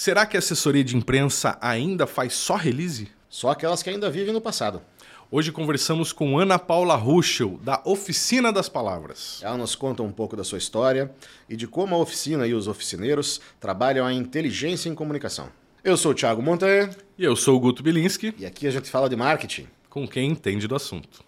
Será que a assessoria de imprensa ainda faz só release? Só aquelas que ainda vivem no passado. Hoje conversamos com Ana Paula Ruschel, da Oficina das Palavras. Ela nos conta um pouco da sua história e de como a oficina e os oficineiros trabalham a inteligência em comunicação. Eu sou o Thiago Montanha. E eu sou o Guto Bilinski. E aqui a gente fala de marketing. Com quem entende do assunto.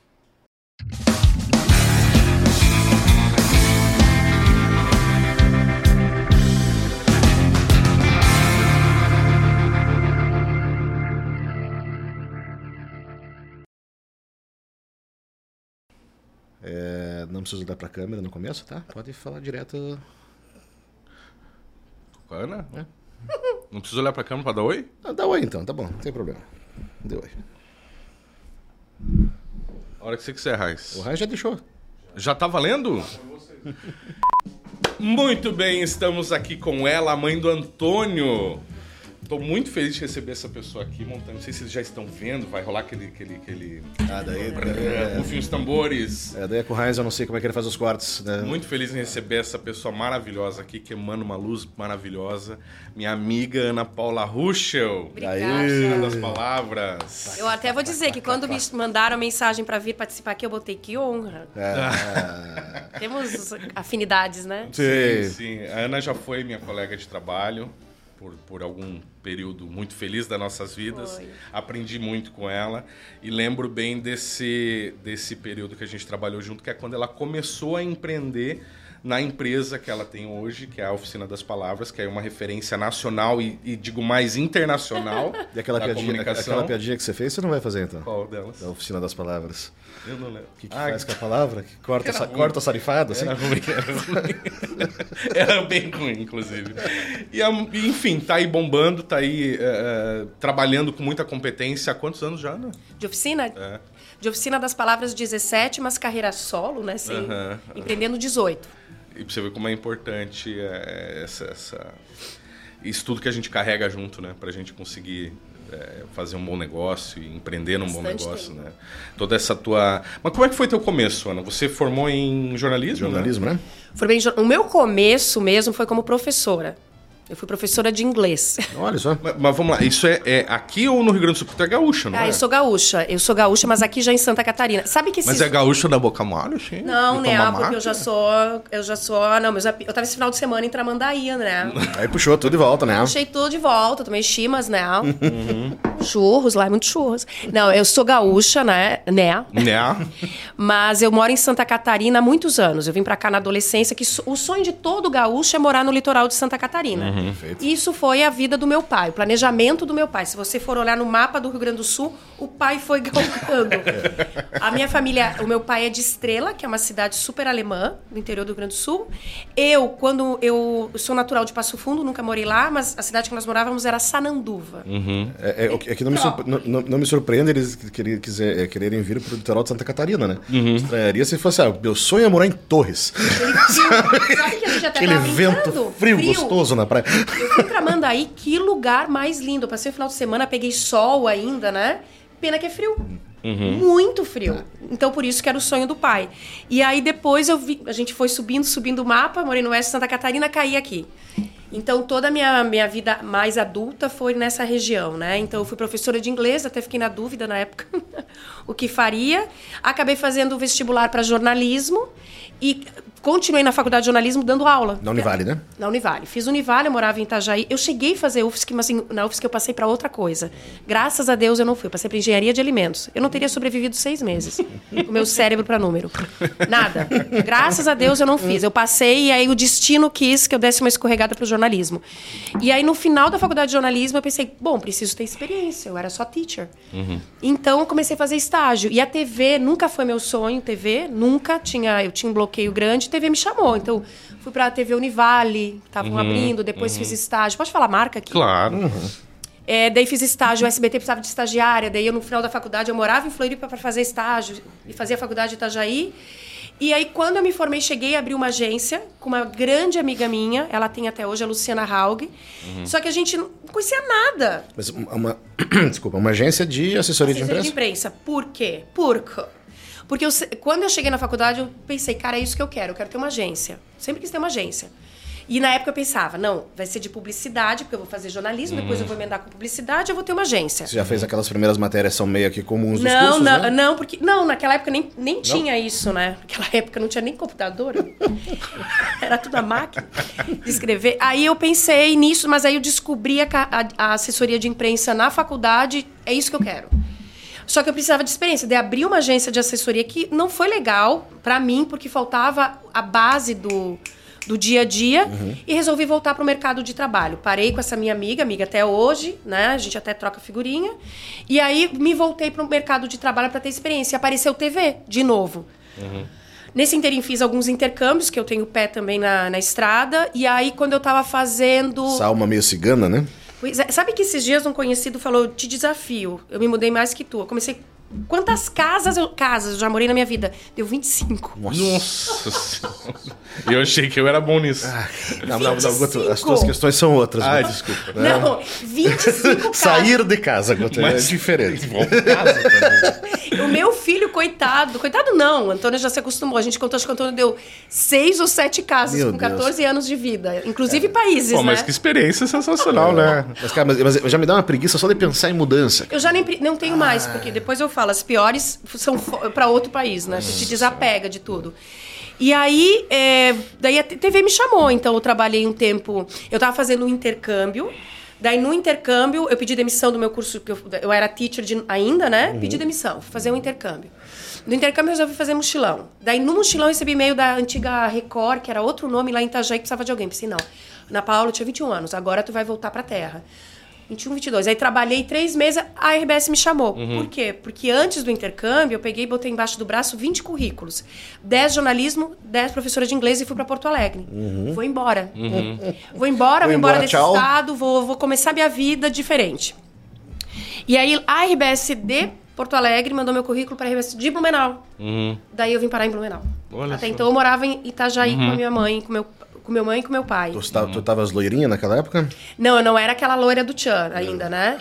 É, não precisa olhar para a câmera no começo, tá? Pode falar direto. Ana? É. Não precisa olhar para a câmera para dar oi? Ah, dá oi então, tá bom, não tem problema. Dê oi. A hora que você quiser, Raiz. O Raiz já deixou. Já tá valendo? Muito bem, estamos aqui com ela, a mãe do Antônio. Tô muito feliz de receber essa pessoa aqui, montando. Não sei se vocês já estão vendo, vai rolar aquele. aquele, aquele... Ah, daí. daí Rufem os tambores. É, daí é com o Heinz, eu não sei como é que ele faz os cortes. Né? Muito feliz em receber essa pessoa maravilhosa aqui, que emana uma luz maravilhosa. Minha amiga Ana Paula Ruschel. Obrigada. das palavras. Eu até vou dizer que quando me mandaram mensagem para vir participar aqui, eu botei que honra. É. Temos afinidades, né? Sim, sim. A Ana já foi minha colega de trabalho por, por algum período muito feliz das nossas vidas. Foi. Aprendi muito com ela e lembro bem desse, desse período que a gente trabalhou junto, que é quando ela começou a empreender na empresa que ela tem hoje, que é a Oficina das Palavras, que é uma referência nacional e, e digo mais internacional e aquela da piadinha, comunicação. Aquela piadinha que você fez, você não vai fazer então? Qual delas? Da Oficina das Palavras. Eu não lembro. O que, que ah, faz com a palavra? Que corta, sa corta a sarifada? Assim? Era ruim, era ruim. era bem ruim, inclusive. E, enfim, tá aí bombando, tá aí uh, trabalhando com muita competência. Há quantos anos já, Ana? De oficina? É. De oficina das palavras 17, mas carreira solo, né? Assim, uh -huh, empreendendo 18. E pra você ver como é importante é, essa, essa, isso tudo que a gente carrega junto, né? Pra gente conseguir é, fazer um bom negócio e empreender num Bastante bom negócio, tempo. né? Toda essa tua... Mas como é que foi teu começo, Ana? Você formou em jornalismo, Jornalismo, né? né? Formei em... O meu começo mesmo foi como professora. Eu fui professora de inglês. Olha só. Mas, mas vamos lá, isso é, é, aqui ou no Rio Grande do Sul? Porque tu é gaúcha, não ah, é? eu sou gaúcha. Eu sou gaúcha, mas aqui já em Santa Catarina. Sabe que. Mas é gaúcha da boca mole, sim? Não, né? Porque eu já sou... Eu já sou... Não, mas eu tava esse final de semana em Tramandaí, né? Aí puxou tudo de volta, né? Puxei tudo de volta. Tomei chimas, né? Uhum. Churros, lá é muito churros. Não, eu sou gaúcha, né? Né? Né? Mas eu moro em Santa Catarina há muitos anos. Eu vim pra cá na adolescência, que o sonho de todo gaúcho é morar no litoral de Santa Catarina. Uhum. Isso foi a vida do meu pai, o planejamento do meu pai. Se você for olhar no mapa do Rio Grande do Sul, o pai foi galgando. a minha família, o meu pai é de Estrela, que é uma cidade super alemã, no interior do Rio Grande do Sul. Eu, quando eu sou natural de Passo Fundo, nunca morei lá, mas a cidade que nós morávamos era Sananduva. Uhum. É, é, é, que não me, surpre, não, não me, surpreende eles querer, quiser, é, quererem vir para o litoral de Santa Catarina, né? Uhum. Estranharia se fosse, ah, meu sonho é morar em Torres. Aquele, sabe que a gente até Aquele vento frio, frio, gostoso na praia. Eu fui pra Mandaí, que lugar mais lindo. Eu passei o final de semana, peguei sol ainda, né? Pena que é frio. Uhum. Muito frio. Então, por isso que era o sonho do pai. E aí, depois, eu vi, a gente foi subindo, subindo o mapa, morei no oeste de Santa Catarina, caí aqui. Então, toda a minha, minha vida mais adulta foi nessa região, né? Então, eu fui professora de inglês, até fiquei na dúvida na época o que faria. Acabei fazendo o vestibular para jornalismo e continuei na faculdade de jornalismo dando aula. Na Univale, né? Na Univale. Fiz Univale, eu morava em Itajaí. Eu cheguei a fazer UFSC, mas assim, na UFSC eu passei para outra coisa. Graças a Deus eu não fui. Eu passei para engenharia de alimentos. Eu não teria sobrevivido seis meses. o meu cérebro para número. Nada. Graças a Deus eu não fiz. Eu passei e aí o destino quis que eu desse uma escorregada para o jornalismo. E aí no final da faculdade de jornalismo eu pensei, bom, preciso ter experiência. Eu era só teacher. Uhum. Então eu comecei a fazer estágio. E a TV nunca foi meu sonho, TV. Nunca tinha. Eu tinha um bloqueio grande TV me chamou. Então, fui pra TV Univale, estavam uhum, abrindo, depois uhum. fiz estágio. Pode falar marca aqui? Claro. Uhum. É, daí fiz estágio, o SBT precisava de estagiária, daí eu no final da faculdade eu morava em Floripa para fazer estágio e fazia a faculdade de Itajaí. E aí quando eu me formei, cheguei a abrir uma agência com uma grande amiga minha, ela tem até hoje a Luciana Haug. Uhum. Só que a gente não conhecia nada. Mas uma, desculpa, uma agência de assessoria, assessoria de imprensa. de imprensa. Por quê? Porque porque eu, quando eu cheguei na faculdade, eu pensei, cara, é isso que eu quero, eu quero ter uma agência. Sempre quis ter uma agência. E na época eu pensava, não, vai ser de publicidade, porque eu vou fazer jornalismo, depois eu vou emendar com publicidade, eu vou ter uma agência. Você já fez aquelas primeiras matérias, são meio que comuns dos Não, cursos, não, né? não, porque. Não, naquela época nem, nem tinha isso, né? Naquela época não tinha nem computador. Era tudo a máquina de escrever. Aí eu pensei nisso, mas aí eu descobri a, a- a assessoria de imprensa na faculdade, é isso que eu quero. Só que eu precisava de experiência, de abrir uma agência de assessoria que não foi legal pra mim, porque faltava a base do, do dia a dia e resolvi voltar pro mercado de trabalho. Parei com essa minha amiga, amiga até hoje, né? A gente até troca figurinha. E aí me voltei pro mercado de trabalho para ter experiência. E apareceu TV de novo. Nesse interim fiz alguns intercâmbios, que eu tenho pé também na, na estrada. E aí, quando eu tava fazendo. Essa alma meio cigana, né? É, sabe que esses dias um conhecido falou: te desafio, eu me mudei mais que tu. Eu comecei. Quantas casas eu, casas eu já morei na minha vida? Deu 25. Nossa senhora. E eu achei que eu era bom nisso. Não, não, não, Guto, as 25. tuas questões são outras. Ai, Guto. desculpa. Não, 25 casas. Sair de casa, Guto, Mas- é diferente. Bom, casa também. O meu filho, coitado, coitado não, Antônio já se acostumou. A gente contou, acho que o Antônio deu seis ou sete casas Meu com Deus. 14 anos de vida. Inclusive países, Pô, né? mas que experiência sensacional, né? Mas, cara, mas, mas já me dá uma preguiça só de pensar em mudança. Eu já nem não tenho mais, porque depois eu falo, as piores são para outro país, né? Você te desapega de tudo. E aí, é, daí a TV me chamou, então eu trabalhei um tempo. Eu tava fazendo um intercâmbio. Daí, no intercâmbio, eu pedi demissão do meu curso, que eu, eu era teacher de- ainda, né? Pedi demissão, fui fazer um intercâmbio. No intercâmbio, eu resolvi fazer mochilão. Daí, no mochilão, eu recebi e-mail da antiga Record, que era outro nome lá em Itajaí, que precisava de alguém. Pensei, não, Ana Paula, eu tinha 21 anos, agora tu vai voltar pra terra. 21, 22. Aí trabalhei três meses, a RBS me chamou. Por quê? Porque antes do intercâmbio, eu peguei e botei embaixo do braço 20 currículos. 10 jornalismo, 10 professora de inglês e fui para Porto Alegre. Vou embora. Vou embora, Vou embora desse tchau. estado, vou, vou começar minha vida diferente. E aí a RBS de Porto Alegre mandou meu currículo para a RBS de Blumenau. Uhum. Daí eu vim parar em Blumenau. Olha Até só. então eu morava em Itajaí com a minha mãe, com meu com meu mãe e com meu pai. Tu, tá, tu tavas loirinha naquela época? Não, eu não era aquela loira do Tchan ainda, né?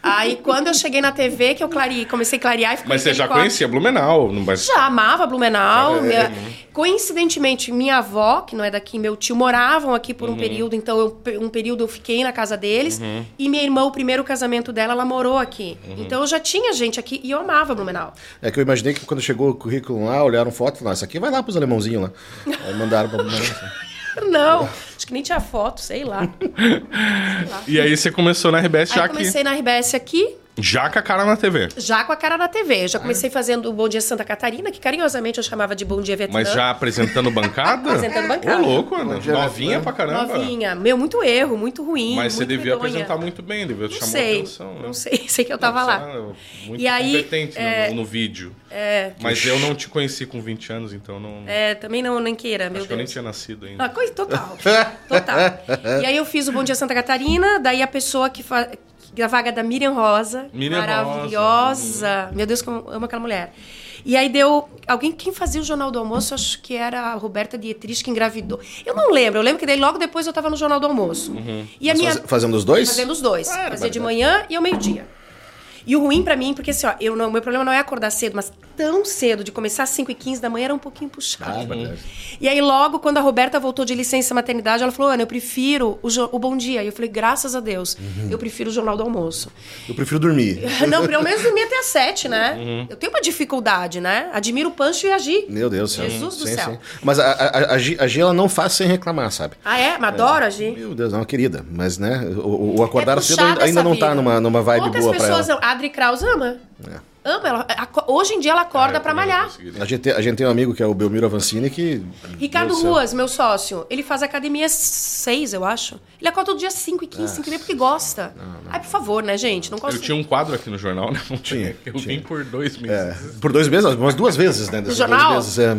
Aí quando eu cheguei na TV, que eu clareei, comecei a clarear e fiquei Mas você já conhecia Blumenau? Não vai... Já amava Blumenau. É, Minha- é. Coincidentemente, minha avó, que não é daqui, meu tio, moravam aqui por um Uhum. período. Então, eu, um período eu fiquei na casa deles. E minha irmã, o primeiro casamento dela, ela morou aqui. Uhum. Então, eu já tinha gente aqui e eu amava Blumenau. É que eu imaginei que quando chegou o currículo lá, olharam foto e falaram, isso aqui vai lá pros alemãozinhos lá. Aí mandaram pra... Não, acho que nem tinha foto, sei lá. E aí você começou na RBS Aí já eu comecei na RBS aqui. Já com a cara na TV. já com a cara na TV. Eu já comecei fazendo o Bom Dia Santa Catarina, que carinhosamente eu chamava de Bom Dia Vietnã. Mas já apresentando bancada? Apresentando bancada. Ô, louco, Ana. Novinha né? pra caramba. Novinha. Meu, muito erro, muito ruim. Mas você muito devia medonha. apresentar muito bem, devia chamar sei, atenção. né? não sei, sei que eu tava Você lá. era Muito E aí, competente no- é, no, vídeo. É, Mas eu não te conheci com 20 anos, então não. é, também não, nem queira, meu acho que eu nem Deus. tinha nascido ainda. Ah, coisa total. total. E aí eu fiz o Bom Dia Santa Catarina, daí a pessoa que faz. A vaga da Miriam Rosa. Miriam maravilhosa. Meu Deus, como eu amo aquela mulher. E aí deu. Alguém quem fazia o Jornal do Almoço, acho que era a Roberta Dietrich que engravidou. Eu não lembro, eu lembro que daí logo depois eu tava no Jornal do Almoço. E a Mas minha. faz- fazendo os dois? Fazendo os dois. Fazia de manhã e ao meio-dia. E o ruim pra mim, porque assim, ó, eu não, meu problema não é acordar cedo, mas tão cedo, de começar às 5 e 15 da manhã, era um pouquinho puxado. E aí, logo, quando a Roberta voltou de licença maternidade, ela falou, Ana, eu prefiro o, o Bom Dia. E eu falei, graças a Deus, eu prefiro o Jornal do Almoço. Eu prefiro dormir. não, pelo menos dormir até às 7, né? Eu tenho uma dificuldade, né? Admiro o Pancho e a Gi. Meu Deus do céu. Jesus do Sim, céu. sim. Mas a, a, a, Gi, a Gi, ela não faz sem reclamar, sabe? Ah, é? Mas adoro a Gi. Meu Deus, é uma querida. Mas, né, o, o acordar É cedo ainda, não tá vida. numa, numa vibe Poucas boa pra pessoas ela. A Adri Kraus ama. É. Ama. Ela, aco- hoje em dia ela acorda Ah, eu pra também não malhar. A gente, a gente tem um amigo que é o Belmiro Avancini que... Ricardo céu. Ruas, meu sócio, ele faz academia 6, eu acho. Ele acorda todo dia 5 e 15, 5 e meia porque gosta. Ai, por favor, né, gente? Não Eu gosto. tinha um quadro aqui no jornal, né? Tinha, Eu tinha. vim por dois É, meses. por dois meses, umas duas vezes, né? desses jornal? Dois meses, é.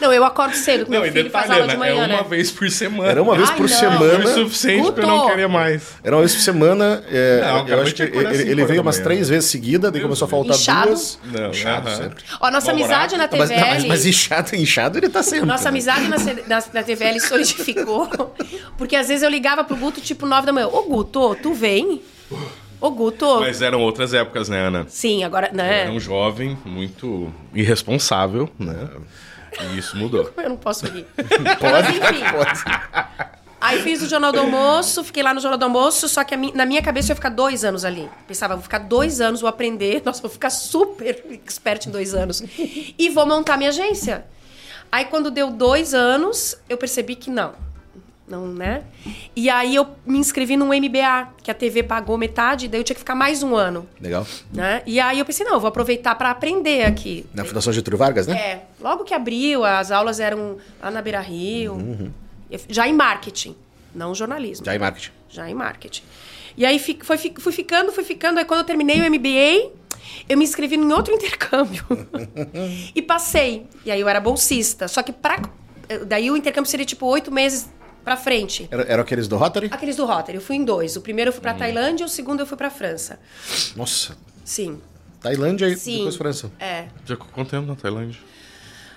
Não, eu acordo cedo, com Não, meu filho faz detalhe, aula de é manhã, uma né? vez por semana. Era uma vez Ai, por não. Foi semana. o suficiente pra eu não querer mais. Era uma vez por semana. é, Não, eu acho que acordar ele, ele horas veio umas manhã. três vezes seguida, daí começou a faltar Inchado? duas. Não, Inchado aham. sempre. Ó, nossa amizade na Mas, TVL... mas, mas inchado, inchado ele tá sempre. Nossa né? amizade na, na, na TVL solidificou. Porque às vezes eu ligava pro Guto, tipo, 9 da manhã. Ô, Guto, tu vem? Ô, Guto. Mas eram outras épocas, né, Ana? Sim, agora, Eu era né? um jovem muito irresponsável, né? E isso mudou. Eu não posso rir. Pode, Mas enfim. pode. Aí fiz o Jornal do Almoço, fiquei lá no Jornal do Almoço, só que na minha cabeça eu ia ficar dois anos ali. Pensava, vou ficar dois anos, vou aprender, nossa, vou ficar super expert em dois anos. E vou montar minha agência. Aí quando deu dois anos, eu percebi que não. Não, né? E aí eu me inscrevi no MBA, que a TV pagou metade, daí eu tinha que ficar mais um ano. Legal. Né? E aí eu pensei, não, eu vou aproveitar para aprender aqui. Na Fundação Getúlio Vargas, né? É. Logo que abriu, as aulas eram lá na Beira Rio. Uhum. Já em marketing, não jornalismo. Já em marketing. Já em marketing. E aí foi, fui ficando, fui ficando. Aí quando eu terminei o MBA, eu me inscrevi em outro intercâmbio. e passei. E aí eu era bolsista. Só que pra, daí o intercâmbio seria tipo oito meses pra frente. Era, eram aqueles do Rotary? Aqueles do Rotary. Eu fui em dois. O primeiro eu fui pra hum. Tailândia, o segundo eu fui pra França. Nossa. Sim. Tailândia e Sim. depois França. É. Já quanto tempo na Tailândia?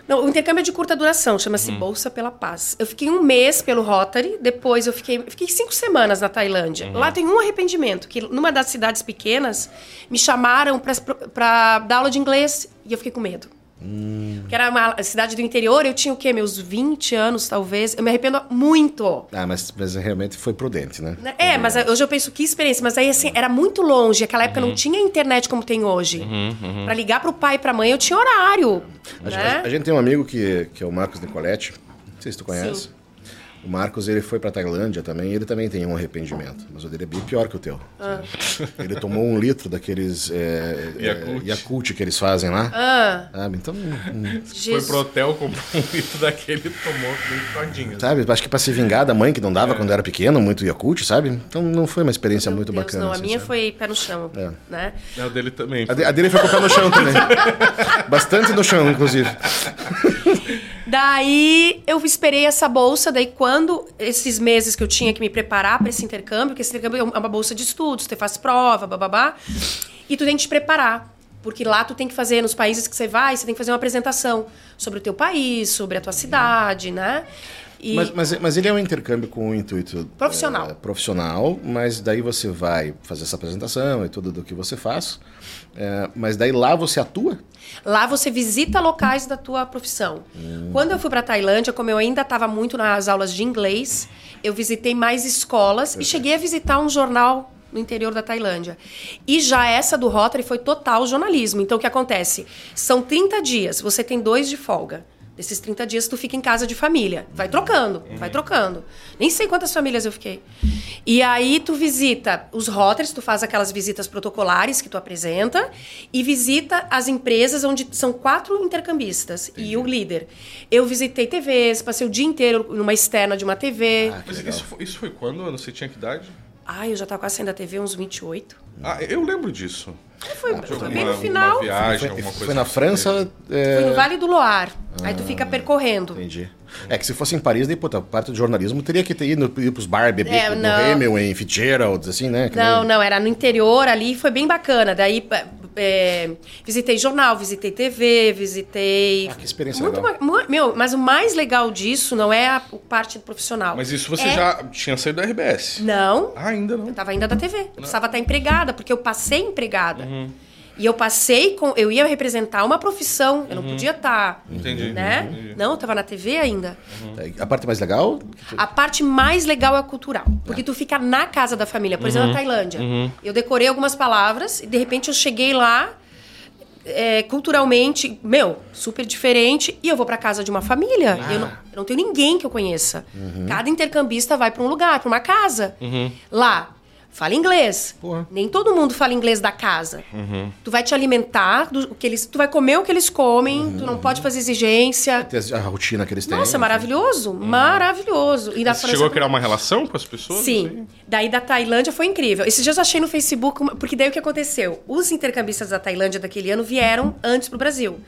Não, o intercâmbio é de curta duração, chama-se hum. Bolsa pela Paz. Eu fiquei um mês pelo Rotary, depois eu fiquei, fiquei cinco semanas na Tailândia. Uhum. Lá tem um arrependimento, que numa das cidades pequenas me chamaram para dar aula de inglês e eu fiquei com medo. Hum. Que era uma cidade do interior, eu tinha o quê? Meus 20 anos, talvez. Eu me arrependo muito. Ah, mas, mas realmente foi prudente, né? É, mas hoje eu penso que experiência. Mas aí, assim, era muito longe. Aquela época uhum. não tinha internet como tem hoje. Uhum, uhum. Pra ligar pro pai e pra mãe, eu tinha horário. A, né? a, a gente tem um amigo que, que é o Marcos Nicoletti. Não sei se tu conhece. Sim. O Marcos, ele foi pra Tailândia também, ele também tem um arrependimento. Mas o dele é bem pior que o teu. Ah. Ele tomou um litro daqueles é, Yakult. É, Yakult que eles fazem lá. Ah. Sabe? Então. Hum. Foi pro hotel, comprou um litro daquele e tomou bem todinho. Sabe? Acho que pra se vingar da mãe, que não dava é. quando era pequeno, muito Yakult, sabe? Então não foi uma experiência Meu muito Deus, bacana. Não, a assim, minha sabe? foi pé no chão. É. Né? A dele também. A, de, a dele foi com o pé no chão também. Bastante no chão, inclusive. Daí eu esperei essa bolsa, daí quando esses meses que eu tinha que me preparar para esse intercâmbio, que esse intercâmbio é uma bolsa de estudos, você faz prova, bababá, e tu tem que te preparar. Porque lá tu tem que fazer, nos países que você vai, você tem que fazer uma apresentação sobre o teu país, sobre a tua cidade, né? E... Mas, mas, mas, ele é um intercâmbio com o intuito profissional. É, profissional, mas daí você vai fazer essa apresentação e tudo do que você faz. É, mas daí lá você atua? Lá você visita locais da tua profissão. Hum. Quando eu fui para Tailândia, como eu ainda estava muito nas aulas de inglês, eu visitei mais escolas Perfeito. e cheguei a visitar um jornal no interior da Tailândia. E já essa do Rotary foi total jornalismo. Então o que acontece? São 30 dias, você tem dois de folga. Desses 30 dias tu fica em casa de família. Vai trocando, uhum. vai trocando. Nem sei quantas famílias eu fiquei. E aí tu visita os rotters, tu faz aquelas visitas protocolares que tu apresenta e visita as empresas onde são quatro intercambistas Entendi. e o líder. Eu visitei TVs, passei o dia inteiro numa externa de uma TV. Ah, Mas isso, isso foi quando? Você tinha que idade? Ah, eu já estava quase saindo da TV, uns 28. Ah, eu lembro disso. Foi, foi bem no final. Viagem, foi, foi, na França. É... Foi no Vale do Loire. Ah, Aí tu fica percorrendo. Entendi. É que se fosse em Paris, daí, puta, parte do jornalismo teria que ter ido ir pros bar, beber é, no Hemingway, Fitzgerald, assim, né? Que não, nem... não, era no interior ali, foi bem bacana. Daí é, visitei jornal, visitei TV, visitei. Ah, que experiência muito legal. meu, mas o mais legal disso não é a parte profissional. Mas isso você é... já tinha saído da RBS? Não. Ah, ainda não. Eu tava ainda da TV. Eu precisava estar empregada, porque eu passei empregada. Uhum. E eu passei com. Eu ia representar uma profissão, eu não uhum. podia estar. Tá, entendi. Né? Entendi. Não, eu tava na TV ainda. Uhum. A parte mais legal? A parte mais legal é a cultural. Porque é. tu fica na casa da família. Por exemplo, na uhum. Tailândia. Uhum. Eu decorei algumas palavras e de repente eu cheguei lá. É, culturalmente, meu, super diferente. E eu vou para casa de uma família. Ah. Eu, não, eu, não, tenho ninguém que eu conheça. Uhum. Cada intercambista vai para um lugar, para uma casa. Uhum. Lá, Fala inglês. Porra. Nem todo mundo fala inglês da casa. Uhum. Tu vai te alimentar do que eles, tu vai comer o que eles comem, uhum. tu não pode fazer exigência. A rotina que eles têm. Nossa, maravilhoso, uhum. maravilhoso. E da Você chegou a criar uma relação com as pessoas? Sim. Assim? Daí da Tailândia foi incrível. Esses dias eu achei no Facebook, porque daí o que aconteceu? Os intercambistas da Tailândia daquele ano vieram antes pro Brasil.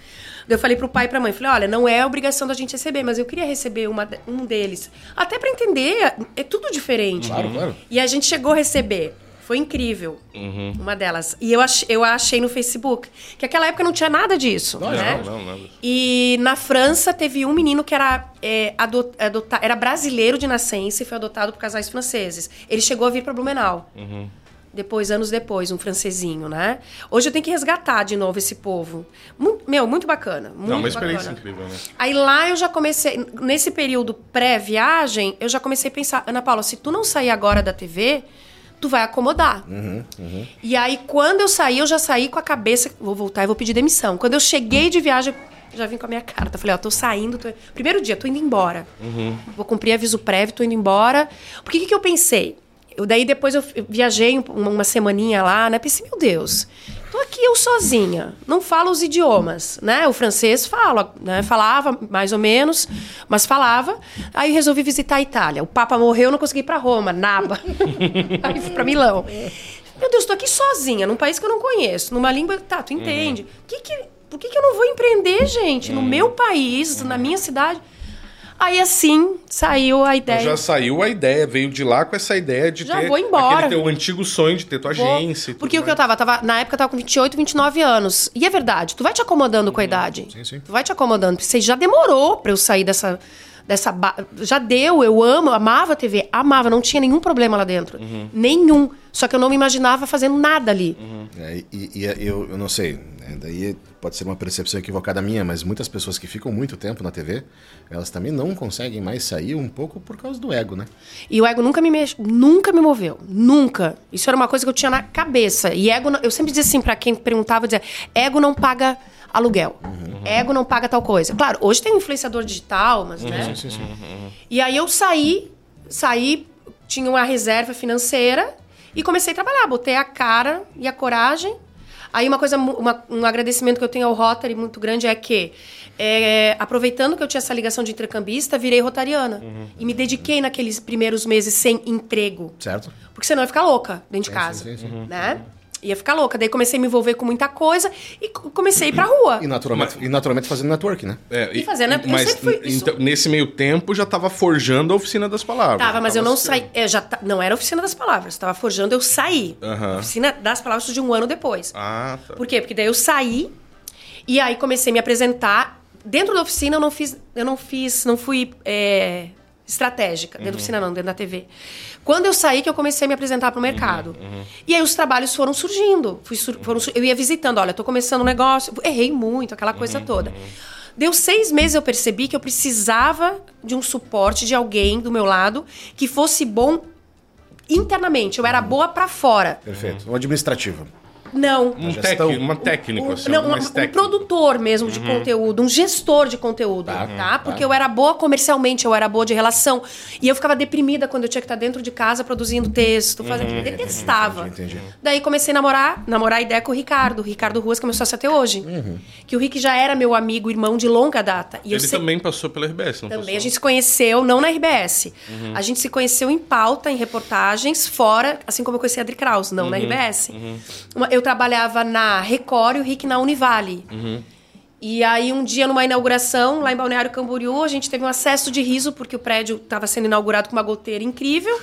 Eu falei pro pai e pra mãe, falei, olha, não é obrigação da gente receber, mas eu queria receber uma, um deles. Até para entender, é tudo diferente. Claro, claro. E a gente chegou a receber. Foi incrível. Uhum. Uma delas. E eu, ach, eu achei no Facebook. Que naquela época não tinha nada disso. Não, né? não, não, nada. E na França teve um menino que era, é, adot, era brasileiro de nascença e foi adotado por casais franceses. Ele chegou a vir para Blumenau. Uhum. Depois, anos depois, um francesinho, né? Hoje eu tenho que resgatar de novo esse povo. Muito, meu, muito bacana. Muito Não, uma experiência bacana. incrível, né? Aí lá eu já comecei, nesse período pré-viagem, eu já comecei a pensar, Ana Paula, se tu não sair agora da TV, tu vai acomodar. E aí, quando eu saí, eu já saí com a cabeça, vou voltar e vou pedir demissão. Quando eu cheguei de viagem, eu já vim com a minha carta. Falei, ó, tô saindo. Tô... Primeiro dia, tô indo embora. Vou cumprir aviso prévio, tô indo embora. Por que que, que eu pensei? Eu, daí depois eu viajei um- uma, uma semaninha lá, né? Pensei, meu Deus, tô aqui eu sozinha, não falo os idiomas, né? O francês fala, né? Falava mais ou menos, mas falava. Aí resolvi visitar a Itália. O Papa morreu, eu não consegui ir pra Roma, naba. Aí fui pra Milão. Meu Deus, tô aqui sozinha, num país que eu não conheço, numa língua. Tá, tu entende. Que que, por que, que eu não vou empreender, gente? No meu país, na minha cidade. Aí assim saiu a Então ideia. já saiu a ideia, veio de lá com essa ideia de Já ter vou embora. aquele teu antigo sonho de ter tua Vou. agência. Porque o que eu tava, tava, na época eu tava com 28, 29 anos. E é verdade, tu vai te acomodando com a idade. Sim, sim. Tu vai te acomodando. Porque você já demorou pra eu sair dessa. Dessa ba- Já deu, eu amo, eu amava a TV, amava, não tinha nenhum problema lá dentro. Nenhum. Só que eu não me imaginava fazendo nada ali. É, e e eu, eu não sei, né, daí pode ser uma percepção equivocada minha, mas muitas pessoas que ficam muito tempo na TV, elas também não conseguem mais sair um pouco por causa do ego, né? E o ego nunca me nunca me moveu, nunca. Isso era uma coisa que eu tinha na cabeça. E ego, eu sempre dizia assim pra quem perguntava, eu dizia, ego não paga aluguel. Ego não paga tal coisa. Claro, hoje tem um influenciador digital, mas né? Sim, sim, sim. E aí eu saí, saí, tinha uma reserva financeira e comecei a trabalhar. Botei a cara e a coragem. Aí uma coisa, uma- um agradecimento que eu tenho ao Rotary muito grande é que, é, aproveitando que eu tinha essa ligação de intercambista, virei rotariana. E me dediquei naqueles primeiros meses sem emprego. Certo? Porque senão eu ia ficar louca dentro de casa. sim, sim, sim. Né? Ia ficar louca. Daí comecei a me envolver com muita coisa e co- comecei a ir pra rua. E naturalmente, e naturalmente fazendo network, né? É, E fazendo? Eu mas sempre fui- então, nesse meio tempo já tava forjando a oficina das palavras. Tava, mas eu Tava não se- saí. Eu já ta- não era a oficina das palavras. Tava forjando, eu saí. Oficina das palavras de um ano depois. Ah, tá. Por quê? Porque daí eu saí e aí comecei a me apresentar. Dentro da oficina eu não fiz. Eu não fiz. Não fui é, estratégica. Dentro da oficina, não, dentro da TV. Quando eu saí, que eu comecei a me apresentar para o mercado. E aí os trabalhos foram surgindo. Fui sur- foram sur- eu ia visitando, olha, tô começando um negócio. Errei muito, aquela coisa toda. Deu seis meses eu percebi que eu precisava de um suporte de alguém do meu lado que fosse bom internamente. Eu era boa para fora. Perfeito. Um administrativo. Não. Um gestão. técnico, uma técnica, Um, assim, não, algo um, um produtor mesmo de conteúdo, um gestor de conteúdo, tá? Porque eu era boa comercialmente, eu era boa de relação. E eu ficava deprimida quando eu tinha que estar dentro de casa produzindo texto, fazendo. Eu detestava. Entendi, entendi. Daí comecei a namorar, namorar a ideia com o Ricardo, o Ricardo Ruas, que é meu sócio até hoje. Que o Rick já era meu amigo, irmão de longa data. E eu Ele sei- também passou pela RBS, não também passou? a gente se conheceu, não na RBS. A gente se conheceu em pauta, em reportagens, fora, assim como eu conheci a Adri Kraus, não na RBS. Uma- eu trabalhava na Record e o Rick na Univale. E aí, um dia, numa inauguração, lá em Balneário Camboriú, a gente teve um acesso de riso, porque o prédio estava sendo inaugurado com uma goteira incrível.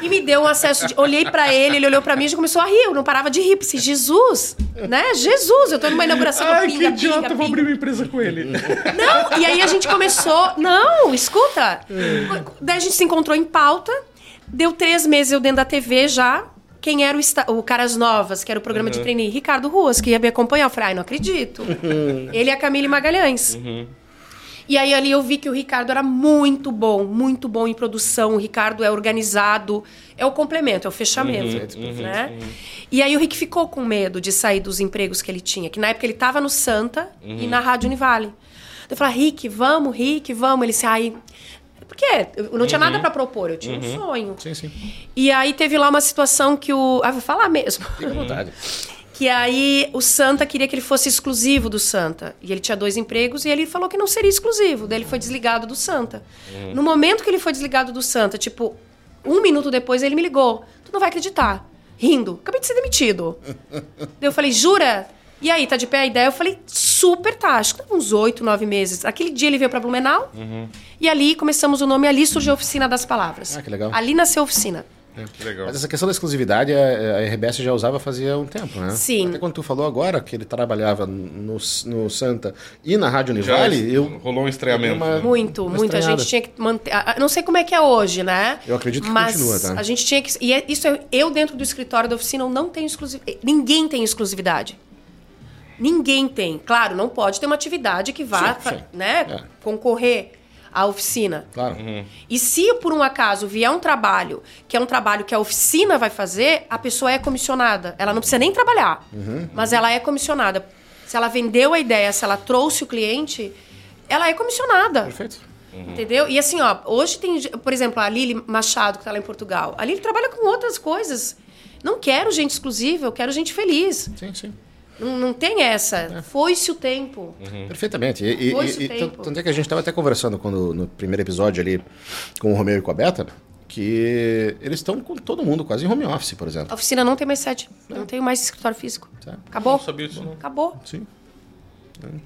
E me deu um acesso de... Olhei pra ele, ele olhou pra mim e já começou a rir. Eu não parava de rir. Pensei, Jesus, né? Jesus, eu tô numa inauguração Ai, do que pinga, idiota, pinga, eu vou pinga. abrir uma empresa com ele. Não, e aí a gente começou. Não, escuta. Daí a gente se encontrou em pauta. Deu três meses eu dentro da TV já. Quem era o, esta- o Caras Novas, que era o programa de trainee? Ricardo Ruas, que ia me acompanhar. Eu falei, ai, não acredito. Ele e a Camille Magalhães. E aí ali eu vi que o Ricardo era muito bom, muito bom em produção. O Ricardo é organizado, é o complemento, é o fechamento, né? E aí o Rick ficou com medo de sair dos empregos que ele tinha, que na época ele estava no Santa e na Rádio Univale. Eu falei, Rick, vamos, Rick, vamos. Ele disse, ai, por quê? Eu não tinha nada para propor, eu tinha um sonho. Sim, sim. E aí teve lá uma situação que o. Ah, vou falar mesmo. Fica à vontade. Que aí o Santa queria que ele fosse exclusivo do Santa. E ele tinha dois empregos e ele falou que não seria exclusivo. Daí ele foi desligado do Santa. No momento que ele foi desligado do Santa, tipo, um minuto depois ele me ligou. Tu não vai acreditar. Rindo. Acabei de ser demitido. Daí eu falei, jura? E aí, tá de pé a ideia? Eu falei, super tá. Acho que uns oito, nove meses. Aquele dia ele veio pra Blumenau. E ali começamos o nome. Ali surgiu a Oficina das Palavras. Ah, que legal. Ali nasceu a oficina. É. Legal. Mas essa questão da exclusividade a, a RBS já usava fazia um tempo, né? Sim. Até quando tu falou agora que ele trabalhava no, no Santa e na Rádio Univale, eu... Rolou um estreamento. Uma, muito, uma muito. A gente tinha que manter... Não sei como é que é hoje, né? Eu acredito que mas continua, tá? a gente tinha que... E é, isso é, eu dentro do escritório da oficina não tenho exclusividade. Ninguém tem exclusividade. Ninguém tem. Claro, não pode ter uma atividade que vá sim, sim. Né, é. concorrer à oficina. Claro. Uhum. E se por um acaso vier um trabalho que é um trabalho que a oficina vai fazer, a pessoa é comissionada. Ela não precisa nem trabalhar, uhum. mas ela é comissionada. Se ela vendeu a ideia, se ela trouxe o cliente, ela é comissionada. Perfeito. Uhum. Entendeu? E assim, ó, hoje tem, por exemplo, a Lili Machado, que está lá em Portugal. A Lili trabalha com outras coisas. Não quero gente exclusiva, eu quero gente feliz. Sim, sim. Não, não tem essa. É. Foi-se o tempo. Uhum. Perfeitamente. E, e, e tempo. tanto é que a gente estava até conversando quando, no primeiro episódio ali com o Romeu e com a Beta, que eles estão com todo mundo quase em home office, por exemplo. A oficina não tem mais sede. É. Não tem mais escritório físico. Tá. Acabou? Não sabia disso, não. Acabou. Sim.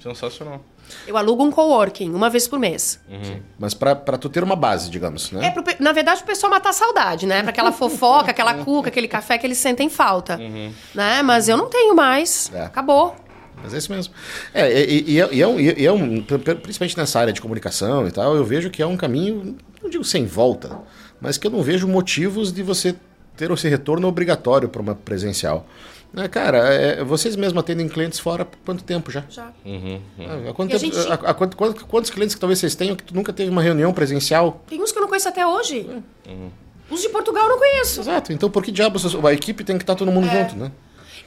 Sensacional. Eu alugo um coworking uma vez por mês. Uhum. Mas para tu ter uma base, digamos, né? É, pro, na verdade, o pessoal matar a saudade, né? Para aquela fofoca, aquela cuca, aquele café que eles sentem falta. Uhum. Né? Mas eu não tenho mais. É. Acabou. Mas é isso mesmo. É, e, e, é, e, é um, e é um, principalmente nessa área de comunicação e tal, eu vejo que é um caminho, não digo sem volta, mas que eu não vejo motivos de você ter esse retorno obrigatório para uma presencial. É, cara, é, vocês mesmos atendem clientes fora há quanto tempo já? Já. Uhum, uhum. quanto tempo, gente... a, a, quantos, quantos clientes que talvez vocês tenham que tu nunca teve uma reunião presencial? Tem uns que eu não conheço até hoje. É. Uhum. Os de Portugal eu não conheço. Exato. Então por que diabos a equipe tem que estar todo mundo é. junto, né?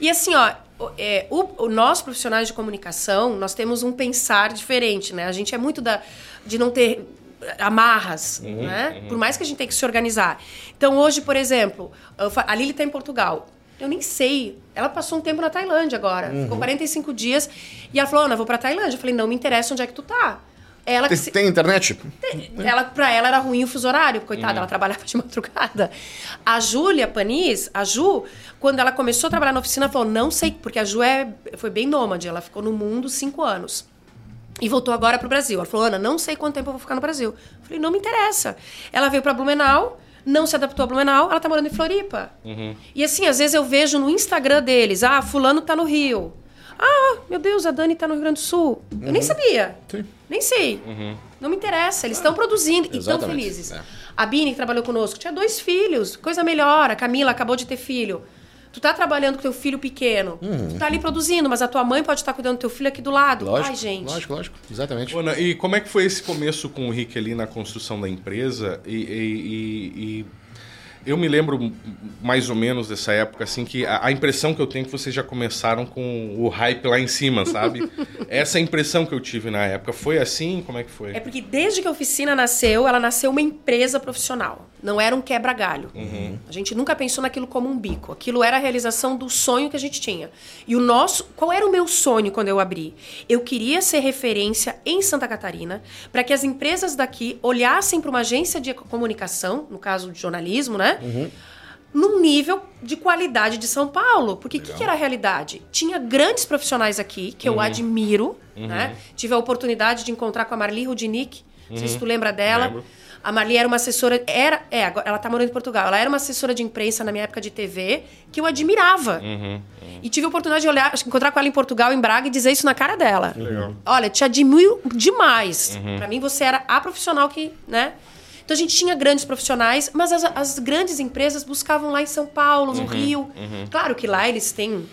E assim, ó, é, o, o, nós profissionais de comunicação, nós temos um pensar diferente, né? A gente é muito da, de não ter amarras, uhum, né? Uhum. Por mais que a gente tenha que se organizar. Então hoje, por exemplo, a Lili está em Portugal. Eu nem sei. Ela passou um tempo na Tailândia agora. Uhum. Ficou 45 dias. E ela falou, Ana, vou pra Tailândia. Eu falei, não me interessa onde é que tu tá. Ela tem, se... tem internet? Tem. Ela, pra ela era ruim o fuso horário, coitada, uhum. ela trabalhava de madrugada. A Júlia Panis, a Ju, quando ela começou a trabalhar na oficina, falou: não sei, porque a Ju é, foi bem nômade, ela ficou no mundo cinco anos. E voltou agora pro Brasil. Ela falou: Ana, não sei quanto tempo eu vou ficar no Brasil. Eu falei: não me interessa. Ela veio para Blumenau, não se adaptou a Blumenau, ela tá morando em Floripa. Uhum. E assim, às vezes eu vejo no Instagram deles, ah, fulano tá no Rio. Ah, meu Deus, a Dani tá no Rio Grande do Sul. Uhum. Eu nem uhum. sabia. Sim. Nem sei. Uhum. Não me interessa. Eles estão produzindo e estão felizes. É. A Bini, que trabalhou conosco, tinha dois filhos. Coisa melhor. A Camila acabou de ter filho. Tu tá trabalhando com teu filho pequeno, uhum. tu tá ali produzindo, mas a tua mãe pode estar cuidando do teu filho aqui do lado. Lógico, Ai, gente. Lógico, lógico. Exatamente. Ana, e como é que foi esse começo com o Rick ali na construção da empresa? e, e, e eu me lembro mais ou menos dessa época, assim, que a, a, impressão que eu tenho é que vocês já começaram com o hype lá em cima, sabe? Essa é a impressão que eu tive na época. Foi assim? Como é que foi? É porque desde que a oficina nasceu, ela nasceu uma empresa profissional. Não era um quebra-galho. Uhum. A gente nunca pensou naquilo como um bico. Aquilo era a realização do sonho que a gente tinha. E o nosso. Qual era o meu sonho quando eu abri? Eu queria ser referência em Santa Catarina para que as empresas daqui olhassem para uma agência de comunicação, no caso de jornalismo, né? Uhum. Num nível de qualidade de São Paulo. Porque o que, que, era a realidade? Tinha grandes profissionais aqui, que uhum. eu admiro. Uhum. Né? Tive a oportunidade de encontrar com a Marli Rudinick. Não sei se tu lembra dela. Lembro. A Marli era uma assessora. Era, é, ela tá morando em Portugal. Ela era uma assessora de imprensa na minha época de TV que eu admirava. Uhum, uhum. E tive a oportunidade de olhar, encontrar com ela em Portugal, em Braga, e dizer isso na cara dela. Legal. Olha, te admiro demais. Uhum. Para mim, você era a profissional que, né? Então a gente tinha grandes profissionais, mas as, as grandes empresas buscavam lá em São Paulo, no uhum, Rio. Uhum. Claro que lá eles têm uhum.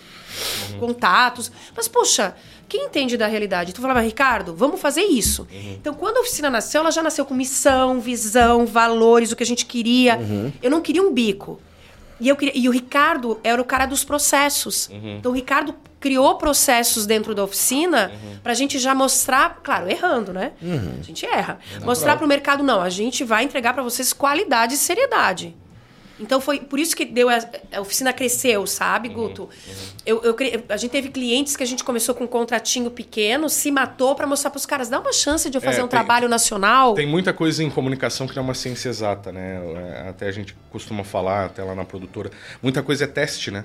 contatos. Mas, poxa, quem entende da realidade? Tu falava, Ricardo, vamos fazer isso. Uhum. Então, quando a oficina nasceu, ela já nasceu com missão, visão, valores, o que a gente queria. Uhum. Eu não queria um bico. E, eu queria, e o Ricardo era o cara dos processos. Uhum. Então, o Ricardo criou processos dentro da oficina uhum. para a gente já mostrar, claro, errando, né? Uhum. A gente erra. É mostrar para o mercado, não, a gente vai entregar para vocês qualidade e seriedade. Então foi por isso que deu a, a oficina cresceu, sabe, uhum, Guto? Uhum. Eu, eu, a gente teve clientes que a gente começou com um contratinho pequeno, se matou para mostrar para os caras, dá uma chance de eu fazer é, um tem, trabalho nacional. Tem muita coisa em comunicação que não é uma ciência exata, né? É, até a gente costuma falar, até lá na produtora, muita coisa é teste, né?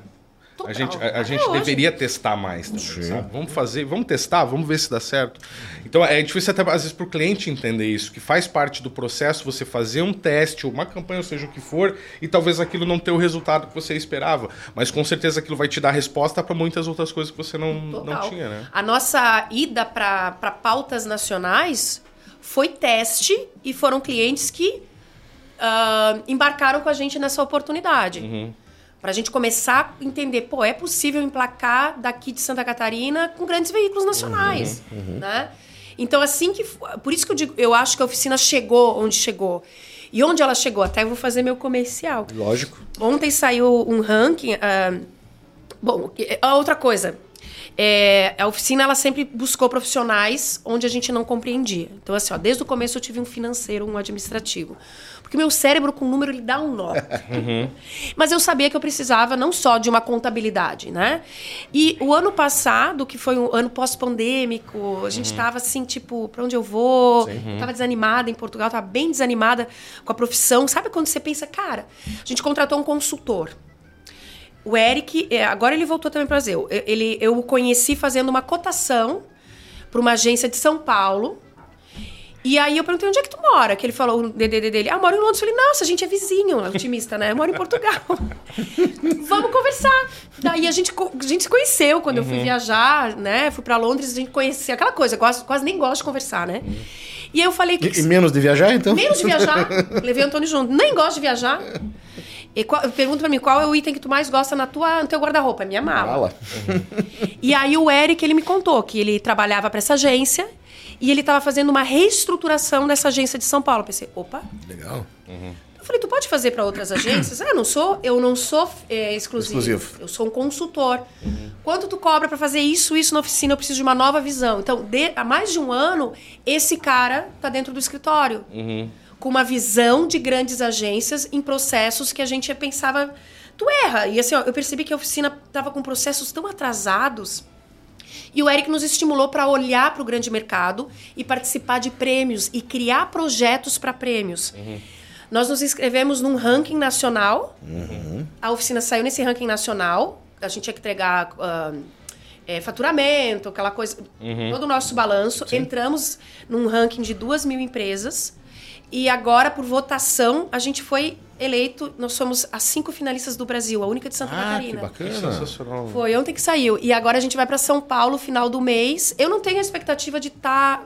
A gente, a, a gente deveria testar mais também? Vamos fazer, vamos testar, vamos ver se dá certo. Então é difícil até às vezes para o cliente entender isso, que faz parte do processo você fazer um teste, uma campanha, ou seja o que for, e talvez aquilo não tenha o resultado que você esperava. Mas com certeza aquilo vai te dar resposta para muitas outras coisas que você não, não tinha, né? A nossa ida para pautas nacionais foi teste e foram clientes que uh, embarcaram com a gente nessa oportunidade. Uhum. Para a gente começar a entender, pô, é possível emplacar daqui de Santa Catarina com grandes veículos nacionais, uhum, uhum. né? Então, assim que... Por isso que eu digo, eu acho que a oficina chegou onde chegou. E onde ela chegou? Até eu vou fazer meu comercial. Lógico. Ontem saiu um ranking... Uh, bom, a outra coisa... É, a oficina ela sempre buscou profissionais onde a gente não compreendia. Então, assim, ó, desde o começo eu tive um financeiro, um administrativo. Porque meu cérebro com número ele dá um nó. Uhum. Mas eu sabia que eu precisava não só de uma contabilidade, né? E o ano passado, que foi um ano pós-pandêmico, a gente estava uhum. assim, tipo, para onde eu vou? Uhum. Tava desanimada em Portugal, tava bem desanimada com a profissão. Sabe quando você pensa, cara, a gente contratou um consultor. O Eric, é, agora ele voltou também para o Brasil. Ele, eu o conheci fazendo uma cotação para uma agência de São Paulo. E aí eu perguntei onde é que tu mora? Que ele falou o DDD dele. Ah, moro em Londres. Eu falei, nossa, a gente é vizinho, otimista, né? Eu moro em Portugal. Vamos conversar. Daí a gente, a gente se conheceu quando uhum. eu fui uhum. viajar, né? Fui para Londres, a gente conhecia aquela coisa, quase, quase nem gosto de conversar, né? Uhum. E aí eu falei que. E, e menos de viajar, então? Menos de viajar. Levei o Antônio junto. Nem gosto de viajar. E qual, pergunta pra mim, qual é o item que tu mais gosta na tua, no teu guarda-roupa? É minha mala. mala. Uhum. E aí o Eric, ele me contou que ele trabalhava para essa agência e ele estava fazendo uma reestruturação dessa agência de São Paulo. Eu pensei, opa. Legal. Uhum. Eu falei, tu pode fazer para outras agências? ah, não sou, eu não sou é, exclusivo. exclusivo. Eu sou um consultor. Uhum. Quanto tu cobra para fazer isso, isso na oficina? Eu preciso de uma nova visão. Então, de, há mais de um ano, esse cara tá dentro do escritório. Uhum com uma visão de grandes agências em processos que a gente pensava, tu erra. E assim, ó, eu percebi que a oficina estava com processos tão atrasados. E o Eric nos estimulou para olhar para o grande mercado e participar de prêmios e criar projetos para prêmios. Uhum. Nós nos inscrevemos num ranking nacional. Uhum. A oficina saiu nesse ranking nacional. A gente tinha que entregar uh, é, faturamento, aquela coisa, uhum. todo o nosso balanço. Sim. Entramos num ranking de duas mil empresas. E agora, por votação, a gente foi eleito. Nós somos as cinco finalistas do Brasil, a única de Santa ah, Catarina. Que bacana. Sensacional. Foi ontem que saiu. E agora a gente vai para São Paulo, final do mês. Eu não tenho a expectativa de estar. Tá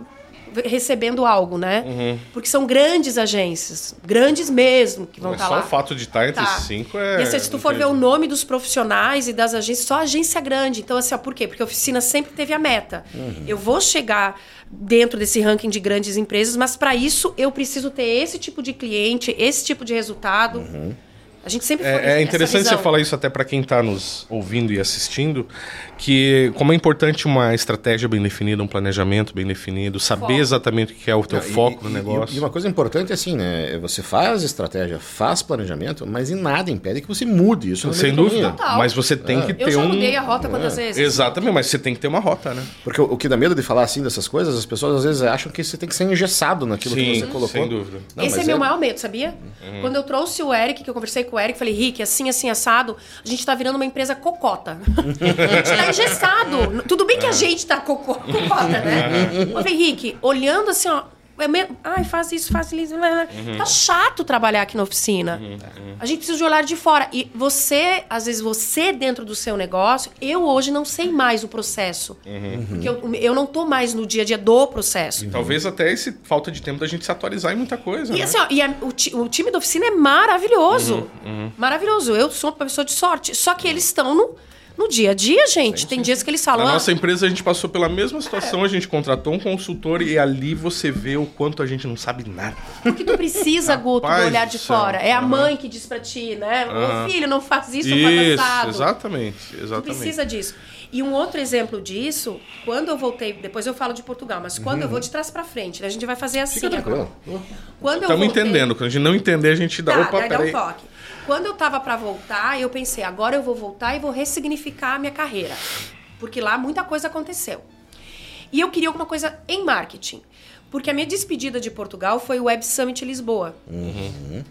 recebendo algo, né? Uhum. Porque são grandes agências, grandes mesmo, que vão estar tá lá. Só o fato de estar entre tá. cinco é. E assim, se tu for ver o nome dos profissionais e das agências, só agência grande. Então, assim, ó, por quê? Porque a oficina sempre teve a meta. Uhum. Eu vou chegar dentro desse ranking de grandes empresas, mas para isso eu preciso ter esse tipo de cliente, esse tipo de resultado. Uhum. A gente sempre É, é interessante você falar isso até para quem está nos ouvindo e assistindo, que como é importante uma estratégia bem definida, um planejamento bem definido, saber foco. exatamente o que é o teu Não, foco e, no negócio. E, uma coisa importante é assim, né? Você faz estratégia, faz planejamento, mas em nada impede que você mude isso. Sem dúvida. Total. Mas você tem é. que ter Eu já um. mudei a rota é. quantas vezes? Exatamente, mas você tem que ter uma rota, né? Porque o, o, que dá medo de falar assim dessas coisas, as pessoas às vezes acham que você tem que ser engessado naquilo Sim, que você colocou. Sem dúvida. Não, Esse é meu é maior medo, sabia? Uhum. Quando eu trouxe o Eric, que eu conversei com o Eric, falei, Rick, assim, assim, assado, a gente tá virando uma empresa cocota. a gente tá engessado. Tudo bem que a é. gente tá cocota, né? Ô, Henrique, olhando assim, ó. É mesmo, ai, faz isso, faz isso. Uhum. Tá chato trabalhar aqui na oficina. Uhum, uhum. A gente precisa de olhar de fora. E você, às vezes, você dentro do seu negócio, eu hoje não sei mais o processo. Uhum. Porque eu, eu não tô mais no dia a dia do processo. E talvez até esse falta de tempo da gente se atualizar em muita coisa. E né? assim, ó, e a, o, o, time da oficina é maravilhoso. Uhum, uhum. Maravilhoso. Eu sou uma pessoa de sorte. Só que eles estão no no dia a dia, gente. Sim, Tem sim. dias que eles falam. Na nossa empresa a gente passou pela mesma situação, é. a gente contratou um consultor e ali você vê o quanto a gente não sabe nada. Porque tu precisa, Guto, do olhar de fora. É a mãe que diz pra ti, né? Uhum. Ô filho, não faz isso, isso faz assado. Exatamente, exatamente. Tu precisa disso. E um outro exemplo disso, quando eu voltei, depois eu falo de Portugal, mas quando uhum. eu vou de trás para frente, né? a gente vai fazer assim Fica agora. Quando Estamos voltei... entendendo, quando a gente não entender, a gente dá. Tá, Opa, dá um toque. Quando eu tava para voltar, eu pensei, agora eu vou voltar e vou ressignificar a minha carreira. Porque lá muita coisa aconteceu. E eu queria alguma coisa em marketing. Porque a minha despedida de Portugal foi o Web Summit Lisboa. Uhum.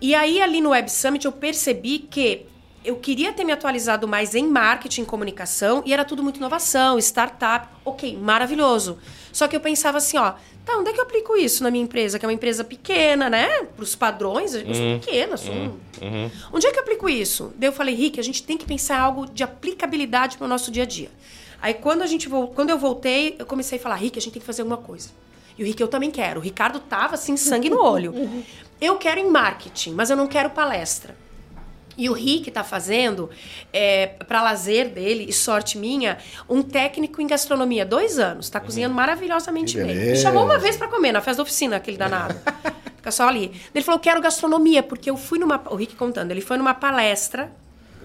E aí, ali no Web Summit, eu percebi que eu queria ter me atualizado mais em marketing comunicação e era tudo muito inovação, startup. Ok, maravilhoso. Só que eu pensava assim, ó, tá, onde é que eu aplico isso na minha empresa? Que é uma empresa pequena, né? Para os padrões, eu sou uhum. pequena, sou uhum. um... Onde é que eu aplico isso? Daí eu falei, Rick, a gente tem que pensar algo de aplicabilidade para o nosso dia a dia. Aí quando, a gente, quando eu voltei, eu comecei a falar, Rick, a gente tem que fazer alguma coisa. E o Rick, eu também quero. O Ricardo tava assim, sangue no olho. Eu quero em marketing, mas eu não quero palestra. E o Rick está fazendo, é, para lazer dele e sorte minha, um técnico em gastronomia. Dois anos. Está cozinhando maravilhosamente bem. Me chamou uma vez para comer na festa da oficina, aquele danado. Fica só ali. Ele falou: quero gastronomia, porque eu fui numa. O Rick contando, ele foi numa palestra,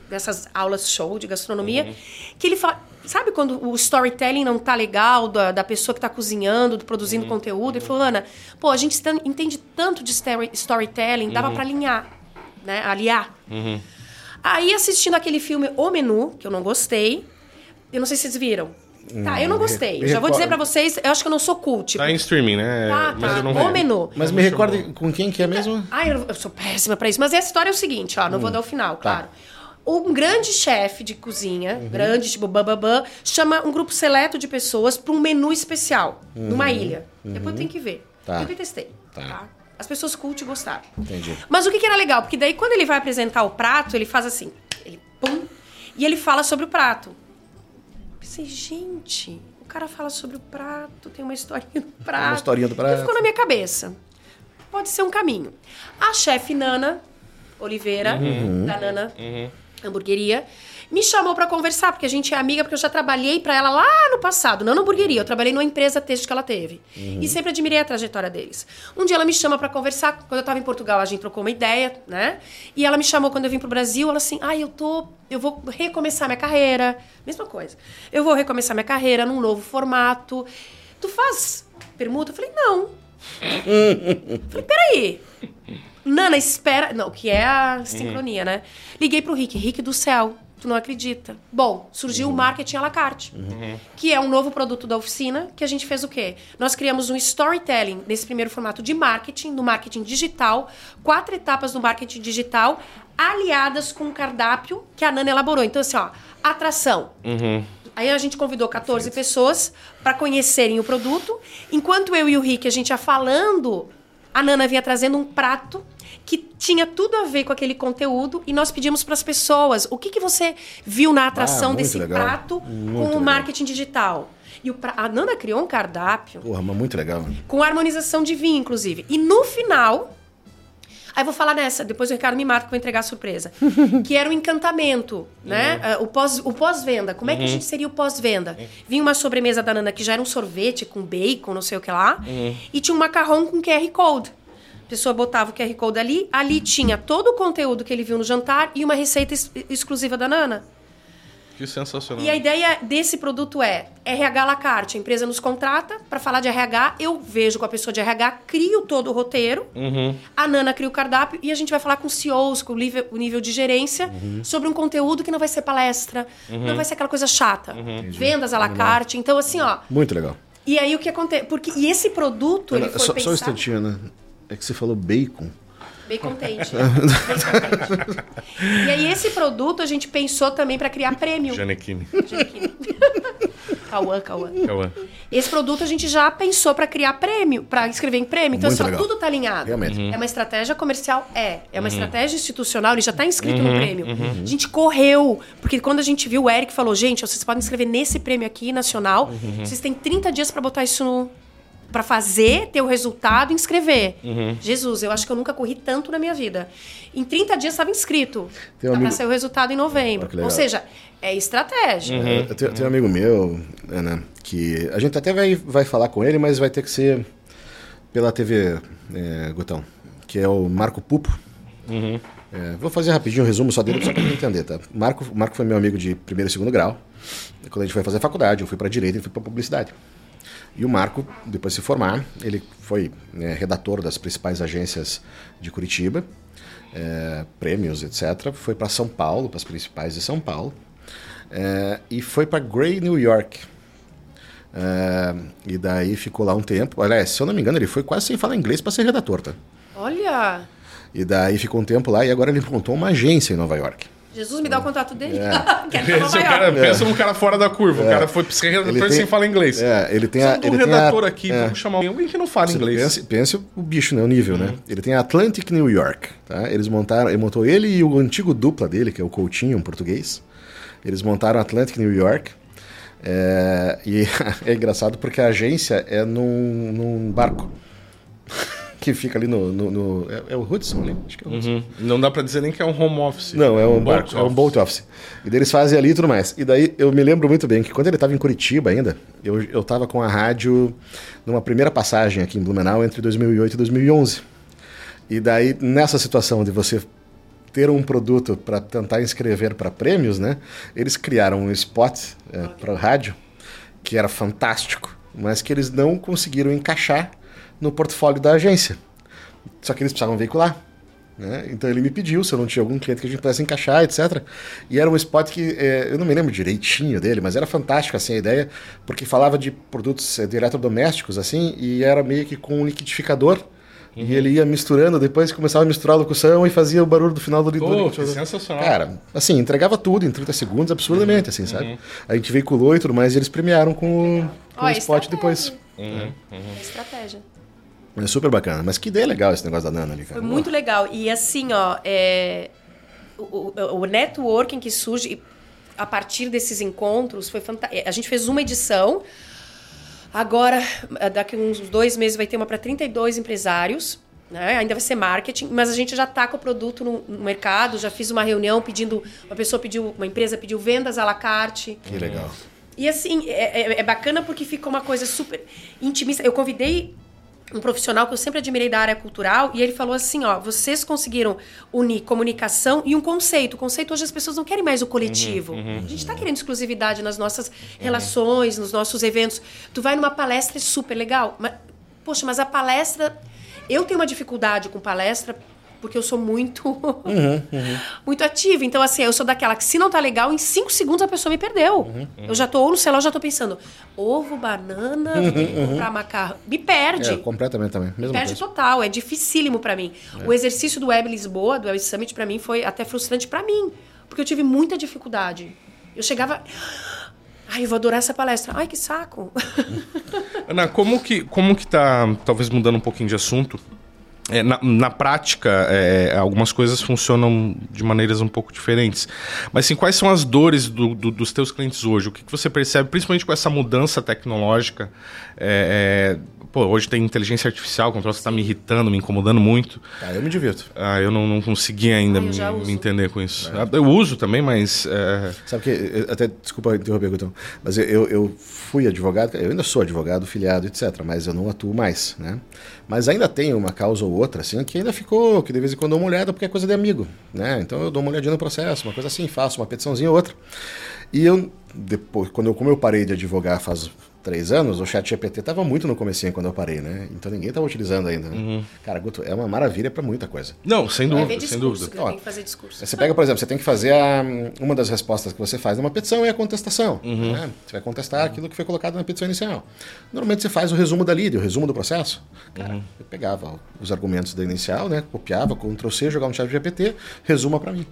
dessas aulas show de gastronomia, uhum. que ele fala. Sabe quando o storytelling não tá legal da, da pessoa que está cozinhando, produzindo uhum. conteúdo? Ele falou, Ana, pô, a gente entende tanto de storytelling, dava uhum. para alinhar né? Aliar. Uhum. Aí, assistindo aquele filme O Menu, que eu não gostei. Eu não sei se vocês viram. Tá, eu não gostei. Me Já vou dizer pra vocês, eu acho que eu não sou cult. Tá em streaming, né? Tá, tá. o menu. Mas me recorde com quem que é mesmo? Ai, eu, sou péssima pra isso. Mas a história é o seguinte, ó. Não hum, vou dar o final, tá. claro. Um grande chefe de cozinha, uhum. grande, tipo bababã, chama um grupo seleto de pessoas para um menu especial, uhum. numa ilha. Uhum. Depois tem que ver. Tá. Eu detestei. Tá. tá? As pessoas cult gostaram. Entendi. Mas o que, que, era legal? Porque daí, quando ele vai apresentar o prato, ele faz assim. Ele pum. E ele fala sobre o prato. Eu pensei, gente, o cara fala sobre o prato, tem uma historinha do prato. Uma historinha do prato. E ficou na minha cabeça. Pode ser um caminho. A chefe Nana Oliveira, uhum. da Nana uhum. Hamburgueria, me chamou para conversar, porque a gente é amiga, porque eu já trabalhei para ela lá no passado, não na hamburgueria, eu trabalhei numa empresa texto que ela teve. Uhum. E sempre admirei a trajetória deles. Um dia ela me chama para conversar, quando eu tava em Portugal, a gente trocou uma ideia, né? E ela me chamou quando eu vim pro Brasil, ela assim: "Ah, eu tô, eu vou recomeçar minha carreira". Mesma coisa. Eu vou recomeçar minha carreira num novo formato. Tu faz permuta? Eu falei: "Não". falei: "Peraí". Nana, espera. Não, que é a sincronia, né? Liguei pro Rick. Rick do céu. Tu não acredita. Bom, surgiu uhum. o marketing à la carte, uhum. que é um novo produto da oficina, que a gente fez o quê? Nós criamos um storytelling nesse primeiro formato de marketing, no marketing digital, quatro etapas do marketing digital, aliadas com um cardápio que a Nana elaborou. Então, assim, ó, atração. Uhum. Aí a gente convidou 14 Perfeito. pessoas para conhecerem o produto. Enquanto eu e o Rick, a gente ia falando, a Nana vinha trazendo um prato que tinha tudo a ver com aquele conteúdo e nós pedimos para as pessoas o que, que você viu na atração ah, desse legal. prato muito com legal. o marketing digital. E o pra... a Nanda criou um cardápio. Porra, mas muito legal. Com harmonização de vinho, inclusive. E no final. Aí vou falar nessa, depois o Ricardo me mata que vou entregar a surpresa. que era o encantamento, né? Uhum. Uh, o pós-venda. O pós Como é que a uhum. gente seria o pós-venda? Uhum. Vinha uma sobremesa da Nanda que já era um sorvete com bacon, não sei o que lá. Uhum. E tinha um macarrão com QR Code. A pessoa botava o QR Code ali, ali tinha todo o conteúdo que ele viu no jantar e uma receita ex exclusiva da Nana. Que sensacional. E a ideia desse produto é RH la carte. A empresa nos contrata para falar de RH. Eu vejo com a pessoa de RH, crio todo o roteiro. Uhum. A Nana cria o cardápio e a gente vai falar com CEOs, com o nível, o nível de gerência, uhum. sobre um conteúdo que não vai ser palestra, uhum. não vai ser aquela coisa chata. Uhum. Vendas à la carte. Então, assim, ó. Muito legal. E aí o que acontece? Porque, e esse produto. Ana, ele foi só, pensar... só um instantinho, né? É que você falou bacon. Bacon Tate. e aí, esse produto a gente pensou também para criar prêmio. Janequine. Janequine. Cauã, Cauã. Cauã. Esse produto a gente já pensou para criar prêmio, para escrever em prêmio. Então, assim, legal. tudo tá alinhado. Realmente. Uhum. É uma estratégia comercial? É. É uma uhum. estratégia institucional, ele já está inscrito uhum. no prêmio. Uhum. A gente correu, porque quando a gente viu, o Eric falou: gente, vocês podem escrever nesse prêmio aqui, nacional. Uhum. Vocês têm 30 dias para botar isso no, para fazer, ter o resultado e inscrever. Uhum. Jesus, eu acho que eu nunca corri tanto na minha vida. Em 30 dias estava inscrito. Um amigo... Para sair o resultado em novembro. Oh, Ou seja, é estratégia. Uhum. Eu tenho, tenho, um amigo meu, Ana, que a gente até vai, vai falar com ele, mas vai ter que ser pela TV, é, Gutão, que é o Marco Pupo. Uhum. É, vou fazer rapidinho um resumo só dele só para entender, tá? Marco, Marco foi meu amigo de primeiro e segundo grau. Quando a gente foi fazer faculdade, eu fui para direito e fui para publicidade. E o Marco, depois de se formar, ele foi né, redator das principais agências de Curitiba, é, prêmios, etc. Foi para São Paulo, para as principais de São Paulo, é, e foi para Grey, New York. É, e daí ficou lá um tempo. Aliás, se eu não me engano, ele foi quase sem falar inglês para ser redator, tá? Olha! E daí ficou um tempo lá e agora ele montou uma agência em Nova York. Jesus me dá o contato dele. É. Pensa, cara, pensa um cara fora da curva. O cara foi psiquiatra sem falar inglês. É, ele tem a. Ele um redator a, aqui, vamos chamar alguém que não fala inglês. Pense, pense o bicho, né? O nível, né? Ele tem a Atlantic New York. Tá? Eles montaram, ele montou ele e o antigo dupla dele, que é o Coutinho, um português. Eles montaram a Atlantic New York. É, e é engraçado porque a agência é num, num barco que fica ali no. no, no é, é, o Hudson ali? Acho que é o Hudson. Uhum. Não dá para dizer nem que é um home office. Não, é um, barco, é um boat office. E daí eles fazem ali e tudo mais. E daí eu me lembro muito bem que quando ele estava em Curitiba ainda, eu, eu tava com a rádio numa primeira passagem aqui em Blumenau entre 2008 e 2011. E daí, nessa situação de você ter um produto para tentar inscrever para prêmios, né? Eles criaram um spot é, para rádio que era fantástico, mas que eles não conseguiram encaixar no portfólio da agência. Só que eles precisavam veicular. Né? Então ele me pediu se eu não tinha algum cliente que a gente pudesse encaixar, etc. E era um spot que é, eu não me lembro direitinho dele, mas era fantástico assim a ideia, porque falava de produtos é, de eletrodomésticos assim e era meio que com um liquidificador. Uhum. E ele ia misturando, depois começava a misturar a locução e fazia o barulho do final do livro. Oh, sensacional. Cara, assim, entregava tudo em 30 segundos, absurdamente, assim, sabe? Uhum. A gente veiculou e tudo mais, e eles premiaram com o, com oh, o spot depois. Uhum. É estratégia. É super bacana. Mas que ideia legal esse negócio da Nana ali, cara. Foi muito legal. E assim, ó, é... o, o, o networking que surge a partir desses encontros foi fantástico. A gente fez uma edição. Agora, daqui uns dois meses, vai ter uma para 32 empresários. Né? Ainda vai ser marketing, mas a gente já está com o produto no, no, mercado. Já fiz uma reunião pedindo. Uma pessoa pediu, uma empresa pediu vendas à la carte. Que legal. E assim, é, é, é bacana porque fica uma coisa super intimista. Eu convidei um profissional que eu sempre admirei da área cultural, e ele falou assim, ó, vocês conseguiram unir comunicação e um conceito. O conceito hoje as pessoas não querem mais o coletivo. Uhum, uhum, a gente está querendo exclusividade nas nossas uhum. relações, nos nossos eventos. Tu vai numa palestra é super legal, mas poxa, mas a palestra eu tenho uma dificuldade com palestra porque eu sou muito uhum, uhum. muito ativa. Então, assim, eu sou daquela que se não tá legal, em cinco segundos a pessoa me perdeu. Uhum, eu já tô, ou no celular, já tô pensando, ovo, banana, uhum, comprar macarrão. Me perde. É, completamente também. me perde coisa. total. É dificílimo para mim. É. O exercício do Web Lisboa, do Web Summit, para mim, foi até frustrante para mim. Porque eu tive muita dificuldade. Eu chegava... Ai, eu vou adorar essa palestra. Ai, que saco. Ana, como que, como que tá, talvez mudando um pouquinho de assunto, é, na, na, prática, é, algumas coisas funcionam de maneiras um pouco diferentes. Mas assim, quais são as dores do, do, dos teus clientes hoje? O que, que, você percebe, principalmente com essa mudança tecnológica? É, é pô, hoje tem inteligência artificial, o troço está me irritando, me incomodando muito. Ah, eu me divirto. Ah, eu não, não consegui ainda me, me, entender com isso. É. Eu uso também, mas... É... Sabe que, até, desculpa interromper, então, mas eu, eu fui advogado, eu ainda sou advogado, filiado, etc., mas eu não atuo mais, né? Mas ainda tem uma causa ou outra, assim, que ainda ficou, que de vez em quando dou uma olhada porque é coisa de amigo, né? Então eu dou uma olhadinha no processo, uma coisa assim, faço uma petiçãozinha ou outra. E eu, depois, quando eu, como eu parei de advogar faz três anos, o chat GPT estava muito no comecinho quando eu parei, né? Então ninguém estava utilizando ainda, né? Uhum. Cara, Guto, é uma maravilha para muita coisa. Não, sem dúvida, discurso, sem dúvida. Tem que fazer discurso. Você pega, por exemplo, você tem que fazer a, uma das respostas que você faz numa petição é a contestação. Uhum. Né? Você vai contestar aquilo que foi colocado na petição inicial. Normalmente você faz o resumo da lida, o resumo do processo. Cara, uhum. eu pegava os argumentos da inicial, né? Copiava, Ctrl C, jogava no chat GPT, resuma para mim.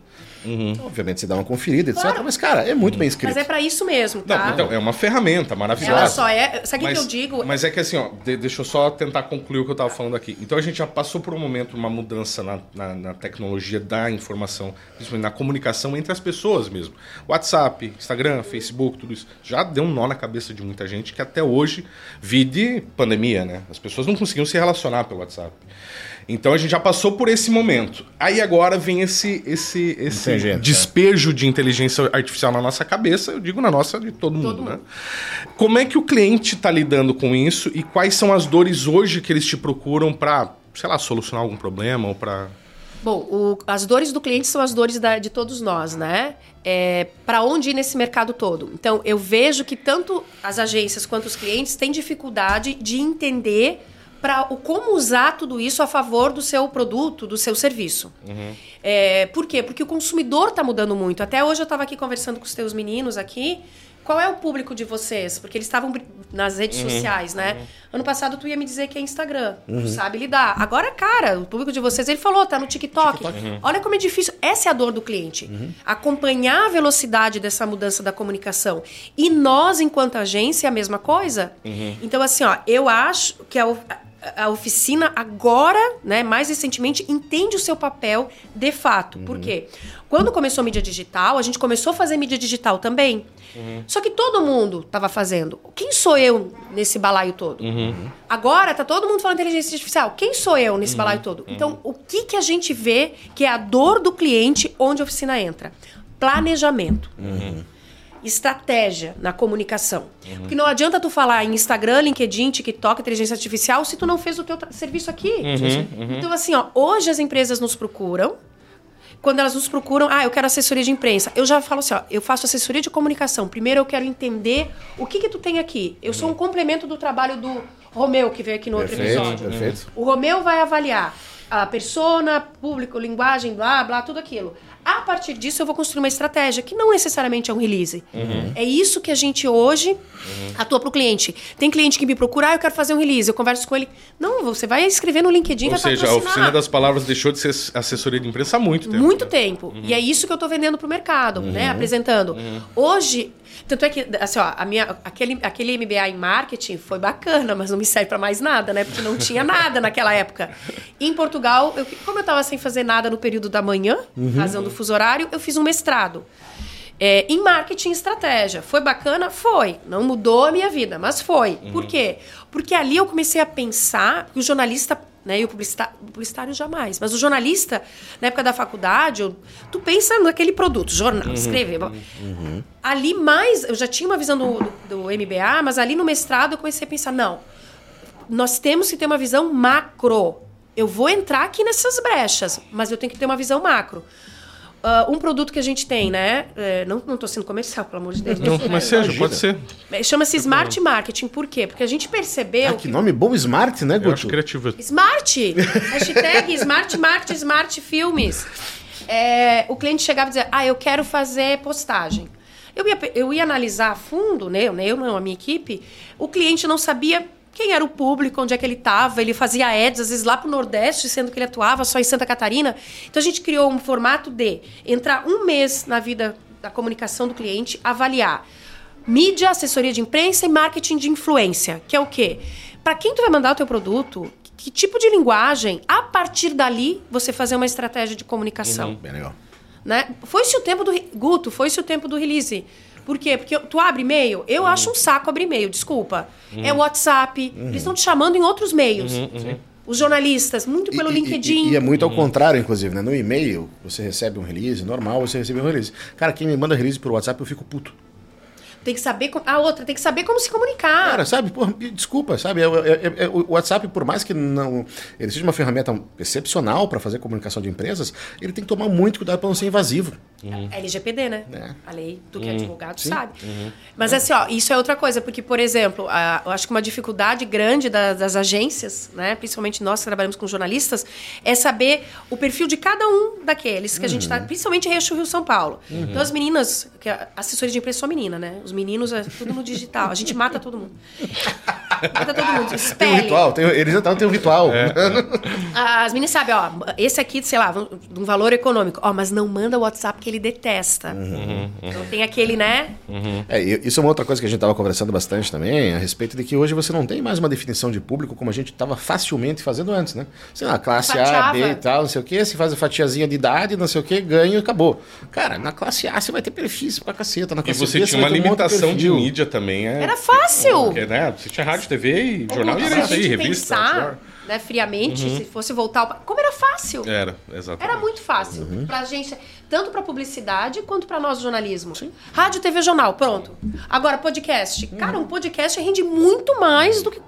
Uhum. Obviamente você dá uma conferida, etc. Claro. Mas, cara, é muito uhum. bem escrito. Mas é para isso mesmo, tá? Não, então, é uma ferramenta maravilhosa. Ela só é. Sabe o que eu digo? Mas é que assim, ó, de, deixa eu só tentar concluir o que eu estava falando aqui. Então a gente já passou por um momento, uma mudança na, na, na tecnologia da informação, principalmente na comunicação entre as pessoas mesmo. WhatsApp, Instagram, Facebook, tudo isso. Já deu um nó na cabeça de muita gente que até hoje, vide pandemia, né? As pessoas não conseguiam se relacionar pelo WhatsApp. Então a gente já passou por esse momento. Aí agora vem esse, esse, esse é. despejo de inteligência artificial na nossa cabeça, eu digo na nossa de todo, todo mundo, né? Como é que o cliente está lidando com isso e quais são as dores hoje que eles te procuram para, sei lá, solucionar algum problema ou para Bom, o, as dores do cliente são as dores da, de todos nós, né? É, para onde ir nesse mercado todo? Então, eu vejo que tanto as agências quanto os clientes têm dificuldade de entender para o como usar tudo isso a favor do seu produto, do seu serviço. Uhum. É, por quê? Porque o consumidor está mudando muito. Até hoje eu estava aqui conversando com os teus meninos aqui. qual é o público de vocês? Porque eles estavam nas redes uhum, sociais, né? Uhum. Ano passado tu ia me dizer que é Instagram. Uhum. Tu sabe lidar. Agora, cara, o público de vocês, ele falou, tá no TikTok. TikTok. Uhum. Olha como é difícil. Essa é a dor do cliente. Uhum. Acompanhar a velocidade dessa mudança da comunicação. E nós, enquanto agência, é a mesma coisa. Uhum. Então, assim, ó, eu acho que a, a oficina agora, né, mais recentemente, entende o seu papel de fato. Por quê? Quando começou a mídia digital, a gente começou a fazer mídia digital também. Uhum. Só que todo mundo estava fazendo. Quem sou eu nesse balaio todo? Uhum. Agora tá todo mundo falando inteligência artificial. Quem sou eu nesse uhum. balaio todo? Uhum. Então, o que, que a gente vê que é a dor do cliente onde a oficina entra? Planejamento. Uhum. Estratégia na comunicação. Uhum. Porque não adianta tu falar em Instagram, LinkedIn, TikTok, inteligência artificial se tu não fez o teu serviço aqui. Então, assim, ó, hoje as empresas nos procuram quando elas nos procuram, ah, eu quero assessoria de imprensa. Eu já falo assim, ó, eu faço assessoria de comunicação. Primeiro eu quero entender o que que tu tem aqui. Eu sou um complemento do trabalho do Romeu, que veio aqui no perfeito, outro episódio. Perfeito. O Romeu vai avaliar a persona, público, linguagem, blá, blá, tudo aquilo. A partir disso, eu vou construir uma estratégia que não necessariamente é um release. Uhum. É isso que a gente hoje uhum. atua para o cliente. Tem cliente que me procura, ah, eu quero fazer um release. Eu converso com ele. Não, você vai escrever no LinkedIn, Ou vai seja, a oficina das palavras deixou de ser assessoria de imprensa há muito tempo. Muito né? tempo. Uhum. E é isso que eu estou vendendo para o mercado, né? Uhum. Apresentando. Uhum. Hoje, tanto é que, assim, ó, a minha, aquele, aquele MBA em marketing foi bacana, mas não me serve para mais nada, né? Porque não tinha nada naquela época. Em Portugal, eu, como eu estava sem fazer nada no período da manhã, uhum. razão do fuso horário, eu fiz um mestrado. É, em marketing e estratégia. Foi bacana? Foi. Não mudou a minha vida, mas foi. Uhum. Por quê? Porque ali eu comecei a pensar que o jornalista né? E o publicitário, o publicitário jamais. Mas o jornalista, na época da faculdade, eu, tu pensa naquele produto, jornal, uhum, escrever. Uhum. Ali mais, eu já tinha uma visão do, do, do, MBA, mas ali no mestrado eu comecei a pensar, não, nós temos que ter uma visão macro. Eu vou entrar aqui nessas brechas, mas eu tenho que ter uma visão macro. Uh, um produto que a gente tem, né? É, não estou sendo comercial, pelo amor de Deus. Não, mas seja, pode ser. É, chama-se Smart Marketing. Por quê? Porque a gente percebeu. Ah, que, que nome bom, Smart, né, Guto? Eu acho criativo. Smart! Hashtag Smart Marketing, Smart Filmes. É, o cliente chegava e dizia: Ah, eu quero fazer postagem. Eu ia, eu ia analisar a fundo, né? Eu, eu não, a minha equipe. O cliente não sabia quem era o público, onde é que ele estava. Ele fazia ads, às vezes lá para o Nordeste, sendo que ele atuava só em Santa Catarina. Então a gente criou um formato de entrar um mês na vida da comunicação do cliente, avaliar mídia, assessoria de imprensa e marketing de influência, que é o quê? Para quem tu vai mandar o teu produto, que tipo de linguagem, a partir dali, você fazer uma estratégia de comunicação. Uhum, bem legal. Né? Foi-se o tempo do... Guto, foi-se o tempo do release. Por quê? Porque tu abre e-mail, eu uhum. acho um saco abrir e-mail, desculpa. Uhum. É WhatsApp, uhum. eles estão te chamando em outros meios. Uhum, uhum. Os jornalistas, muito pelo e, LinkedIn. E, e, é muito ao contrário, inclusive, né? No e-mail, você recebe um release, normal, você recebe um release. Cara, quem me manda release por WhatsApp, eu fico puto. Tem que saber. A outra, tem que saber como se comunicar. Cara, sabe? Porra, desculpa, sabe? É, é, é, o WhatsApp, por mais que não ele seja uma ferramenta excepcional para fazer comunicação de empresas, ele tem que tomar muito cuidado para não ser invasivo. Uhum. É LGPD, né? É. A lei, tu que é uhum. advogado Sim. sabe. Uhum. Mas assim, ó, isso é outra coisa, porque, por exemplo, a, eu acho que uma dificuldade grande da, das agências, né? Principalmente nós que trabalhamos com jornalistas, é saber o perfil de cada um daqueles que a gente está, uhum. principalmente Eixo Rio São Paulo. Uhum. Então, as meninas, que a assessoria de imprensa só menina, né? Os meninos é tudo no digital. A gente mata todo mundo. mata todo mundo. Tem um ritual, tem, eles já têm um ritual. É. As meninas sabem, ó, esse aqui, sei lá, de um valor econômico. Ó, mas não manda o WhatsApp que ele detesta. Uhum, uhum. Então tem aquele, né? Uhum. É, isso é uma outra coisa que a gente estava conversando bastante também, a respeito de que hoje você não tem mais uma definição de público como a gente estava facilmente fazendo antes, né? Sei lá, classe Fatiava. A, B e tal, não sei o quê, se faz a fatiazinha de idade, não sei o quê, ganha e acabou. Cara, na classe A você vai ter perfis pra caceta, na classe B você tinha uma limitação um de mídia também. É, era fácil. Porque, né? Você tinha rádio, TV e jornal, e era isso aí, revista. Pensar, né, friamente, uhum. se fosse voltar ao... Como era fácil. Era, exatamente. Era muito fácil uhum. pra gente, tanto pra publicidade quanto pra nós jornalismo. Sim. Rádio, TV, jornal, pronto. Agora, podcast. Uhum. Cara, um podcast rende muito mais do que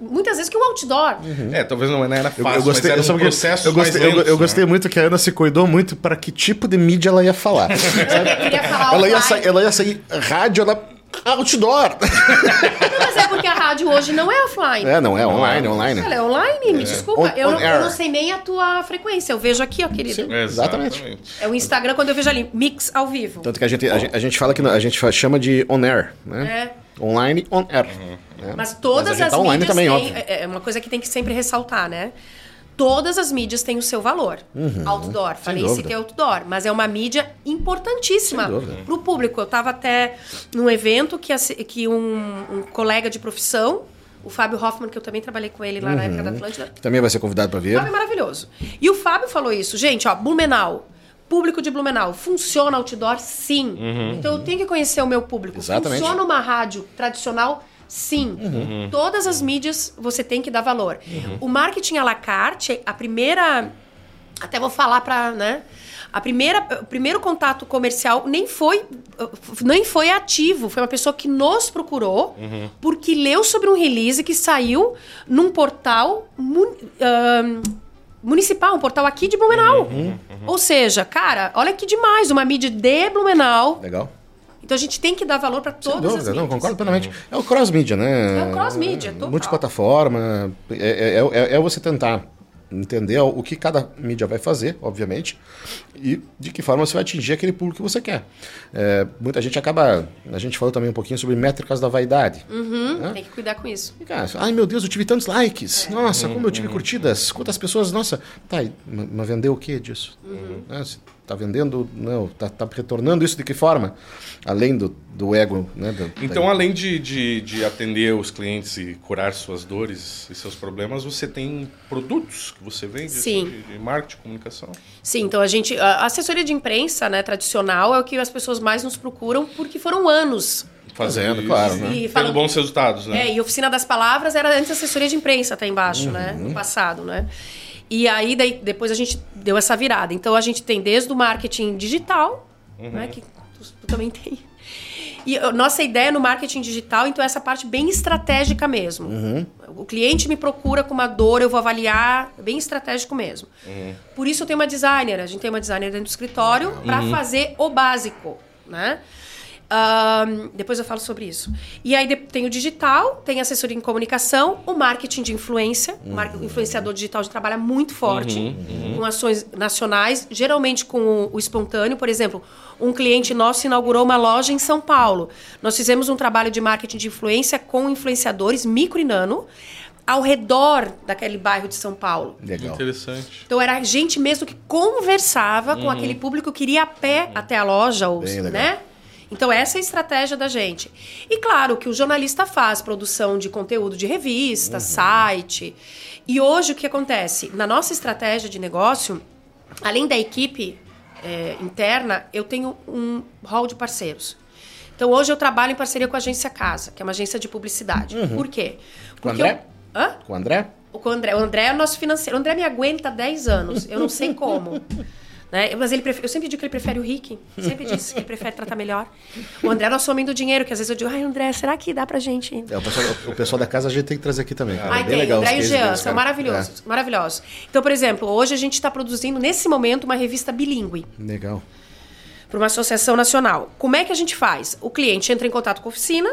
muitas vezes que um outdoor. Uhum. É, talvez não era fácil, eu, eu gostei, mas era um processo eu gostei, lentos, eu, eu, gostei né? muito que a Ana se cuidou muito para que tipo de mídia ela ia falar. falar ela, ia sair, ela ia sair rádio, ela Outdoor! Mas é porque a rádio hoje não é offline. É, não é online, é online. Ela é online, me desculpa. On- eu, on não, eu não sei nem a tua frequência. Eu vejo aqui, ó, querido. Sim. Exatamente. É o Instagram quando eu vejo ali, mix ao vivo. Tanto que a gente, a gente, a gente fala que a gente chama de on air, né? É. Online, on air. Né? Mas todas gente as tá mídias também, têm. É é uma coisa que tem que sempre ressaltar, né? Todas as mídias têm o seu valor. Outdoor. Falei Uhum. dúvida. citei outdoor, mas é uma mídia importantíssima para o público. Eu estava até num evento que, que um, um colega de profissão, o Fábio Hoffman, que eu também trabalhei com ele lá na época da Atlântida, Que também vai ser convidado para vir. Fábio é maravilhoso. E o Fábio falou isso. Gente, ó, Blumenau. Público de Blumenau. Funciona outdoor? Sim. Então eu tenho que conhecer o meu público. Exatamente. Funciona uma rádio tradicional? Sim. Todas as mídias você tem que dar valor. O marketing à la carte, a primeira. Até vou falar para, né? A primeira, o primeiro contato comercial nem foi, nem foi ativo. Foi uma pessoa que nos procurou porque leu sobre um release que saiu num portal mun- ahn, municipal, um portal aqui de Blumenau. Ou seja, cara, olha que demais, uma mídia de Blumenau. Legal. Então a gente tem que dar valor para todas as dúvida, mídias. não, concordo plenamente. É o cross-mídia, né? É o cross-mídia, total. Multiplataforma. É, é, é, é você tentar entender o que cada mídia vai fazer, obviamente, e de que forma você vai atingir aquele público que você quer. É, muita gente acaba. A gente falou também um pouquinho sobre métricas da vaidade. Uhum, Tem que cuidar com isso. E, cara, ai meu Deus, eu tive tantos likes. Nossa, como eu tive curtidas. Quantas pessoas, nossa. Tá, mas vendeu o que disso? Né, se tá vendendo, não, tá, tá retornando isso de que forma? Além do, do ego, né? do- Então, da- além de, de, de atender os clientes e curar suas dores e seus problemas, você tem produtos que você vende Sim. De, de marketing, comunicação. Sim, então a gente. A assessoria de imprensa, né, tradicional, é o que as pessoas mais nos procuram, porque foram anos. Fazendo, isso, claro, né? E Tendo falando- bons resultados, né? É, e Oficina das Palavras era antes assessoria de imprensa, tá embaixo, né? Uhum. No passado, né? E aí, daí, depois a gente deu essa virada. Então, a gente tem desde o marketing digital, Uhum. né? Que tu, tu também tem. E nossa ideia no marketing digital, então, é essa parte bem estratégica mesmo. Uhum. O cliente me procura com uma dor, eu vou avaliar, bem estratégico mesmo. Por isso eu tenho uma designer. A gente tem uma designer dentro do escritório para fazer o básico, né? Depois eu falo sobre isso. E aí de- tem o digital, tem assessoria em comunicação, o marketing de influência. O mar- o influenciador digital a gente trabalha muito forte com ações nacionais, geralmente com o, o espontâneo. Por exemplo, um cliente nosso inaugurou uma loja em São Paulo. Nós fizemos um trabalho de marketing de influência com influenciadores micro e nano ao redor daquele bairro de São Paulo. Legal. Interessante. Então era gente mesmo que conversava com aquele público que iria a pé até a loja, ou, Bem legal. Então essa é a estratégia da gente. E claro que o jornalista faz produção de conteúdo de revista, site. E hoje o que acontece? Na nossa estratégia de negócio, além da equipe é, interna, eu tenho um hall de parceiros. Então hoje eu trabalho em parceria com a agência Casa, que é uma agência de publicidade. Por quê? Com o Porque André? eu- Hã? Com o André? O André, o André é o nosso financeiro. O André me aguenta há 10 anos. Eu não sei como. Né? Mas ele prefere, eu sempre digo que ele prefere o Rick. Sempre disse que ele prefere tratar melhor. O André é nosso homem do dinheiro, que às vezes eu digo, ai, André, será que dá pra gente? É, o, pessoal, o pessoal da casa a gente tem que trazer aqui também. Cara. Ai, é bem tem. legal. André e Jean, são maravilhosos. Maravilhosos. Então, por exemplo, hoje a gente está produzindo, nesse momento, uma revista bilíngue É, legal. para uma associação nacional. Como é que a gente faz? O cliente entra em contato com a oficina,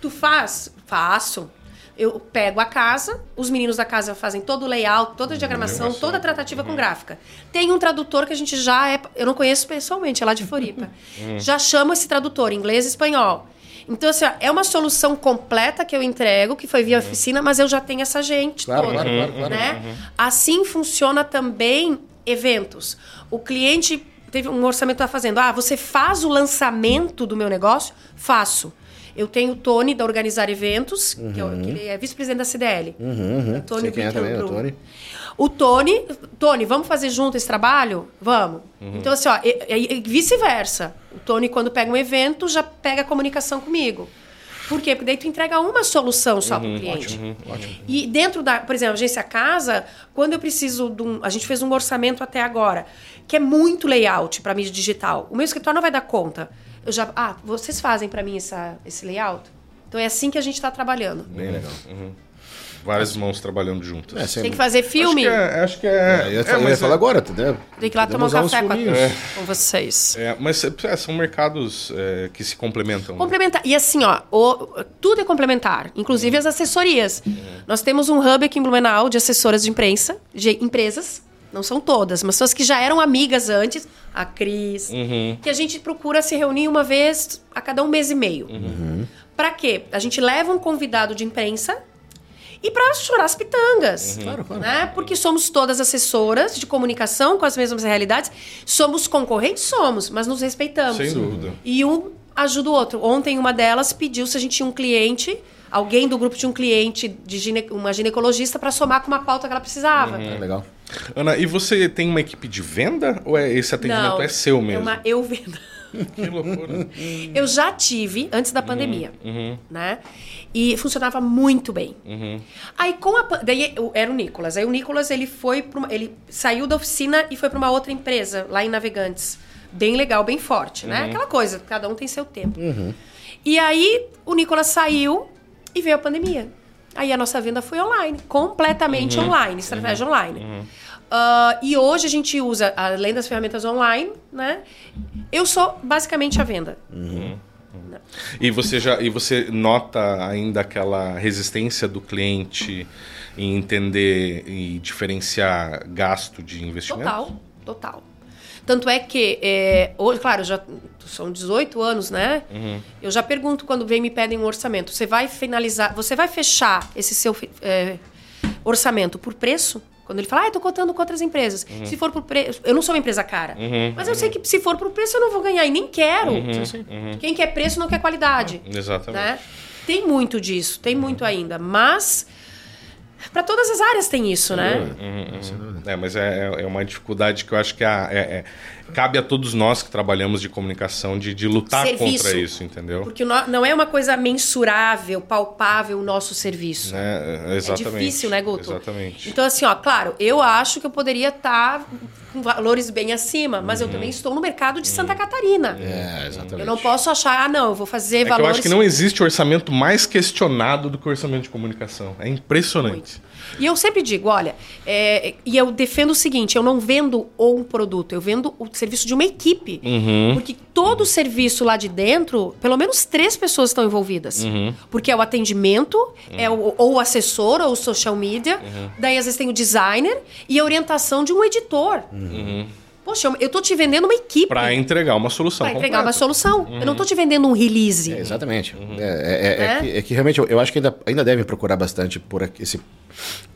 tu faz? Faço. Eu pego a casa, os meninos da casa fazem todo o layout, toda a diagramação, toda a tratativa com gráfica. Tem um tradutor que a gente já é. Eu não conheço pessoalmente, é lá de Floripa. já chamo esse tradutor, inglês e espanhol. Então, assim, ó, é uma solução completa que eu entrego, que foi via oficina, mas eu já tenho essa gente Claro, toda. claro, claro, claro. Né? Assim funciona também eventos. O cliente teve um orçamento tá fazendo. Ah, você faz o lançamento do meu negócio? Faço. Eu tenho o Tony da Organizar Eventos, que, é, o- que ele é vice-presidente da CDL. Uhum, Tony Sei quem é também, é o. Tony. O Tony, Tony, vamos fazer junto esse trabalho? Vamos. Então, assim, ó, e- e- vice-versa. O Tony, quando pega um evento, já pega a comunicação comigo. Por quê? Porque daí tu entrega uma solução só para o cliente. E dentro da, por exemplo, a agência casa, quando eu preciso de um. A gente fez um orçamento até agora, que é muito layout para mídia digital. O meu escritório não vai dar conta. Eu já. Ah, vocês fazem para mim essa, esse layout? Então é assim que a gente está trabalhando. Bem legal. várias mãos trabalhando juntas. É, sempre- Tem que fazer filme. Acho que é. Acho que é, É, eu ia, é, falar- eu ia mas falar é- agora, entendeu? Tem que ir lá tomar um Podemos usar uns café com, a- filminhos. com vocês. é, mas é, são mercados é, que se complementam. né? Complementar. E assim, ó, o- tudo é complementar, inclusive as assessorias. Nós temos um hub aqui em Blumenau de assessoras de imprensa, de empresas. Não são todas, mas pessoas que já eram amigas antes, a Cris, que a gente procura se reunir uma vez a cada um mês e meio. Pra quê? A gente leva um convidado de imprensa e pra chorar as pitangas. Claro, claro. Né? Porque somos todas assessoras de comunicação com as mesmas realidades. Somos concorrentes? Somos, mas nos respeitamos. Sem dúvida. E um ajuda o outro. Ontem, uma delas pediu se a gente tinha um cliente, alguém do grupo tinha um cliente, de gine- uma ginecologista, para somar com uma pauta que ela precisava. É legal. Ana, e você tem uma equipe de venda ou é esse atendimento Não, é seu É mesmo? uma eu venda. Que loucura. Eu já tive antes da pandemia, né? E funcionava muito bem. Aí com a daí eu- era o Nicolas. Aí o Nicolas ele foi para ele saiu da oficina e foi para uma outra empresa lá em Navegantes, bem legal, bem forte, né? Aquela coisa, cada um tem seu tempo. E aí o Nicolas saiu e veio a pandemia. Aí a nossa venda foi online, completamente online, estratégia online. Ah, e hoje a gente usa, além das ferramentas online, né? Eu sou basicamente a venda. E você já e você nota ainda aquela resistência do cliente em entender e diferenciar gasto de investimento? Total, total. Tanto é que, é, hoje, claro, já são 18 anos, né? Eu já pergunto quando vem e me pedem um orçamento. Você vai finalizar, você vai fechar esse seu é, orçamento por preço? Quando ele fala, ah, eu tô contando com outras empresas. Se for por preço. Eu não sou uma empresa cara. Mas eu sei que se for por preço, eu não vou ganhar e nem quero. Quem quer preço não quer qualidade. Exatamente. né? Tem muito disso, tem muito ainda. Mas. Para todas as áreas tem isso, né? É, mas é, é uma dificuldade que eu acho que a- é- é- cabe a todos nós que trabalhamos de comunicação de, de lutar Serviço. contra isso, entendeu? Porque não é uma coisa mensurável, palpável o nosso serviço. Né? É, Exatamente. É difícil, né, Guto? Exatamente. Então, assim, ó, claro, eu acho que eu poderia estar com valores bem acima, mas eu também estou no mercado de Santa Catarina. É, exatamente. Eu não posso achar, ah, não, eu vou fazer É que eu valores. acho que não existe orçamento mais questionado do que o orçamento de comunicação. É impressionante. E eu sempre digo, olha, é, e eu defendo o seguinte: eu não vendo um produto, eu vendo o serviço de uma equipe. Uhum. Porque todo o serviço lá de dentro, pelo menos três pessoas estão envolvidas. Uhum. Porque é o atendimento, é o, ou o assessor, ou o social media, Uhum. daí às vezes tem o designer e a orientação de um editor. Poxa, eu, eu tô te vendendo uma equipe. Uhum. Pra entregar uma solução Pra entregar uma solução. Eu não tô te vendendo um release. É, exatamente. Uhum. É, é- é- é É? que, é que realmente eu, eu acho que ainda, ainda devem procurar bastante por aqui- esse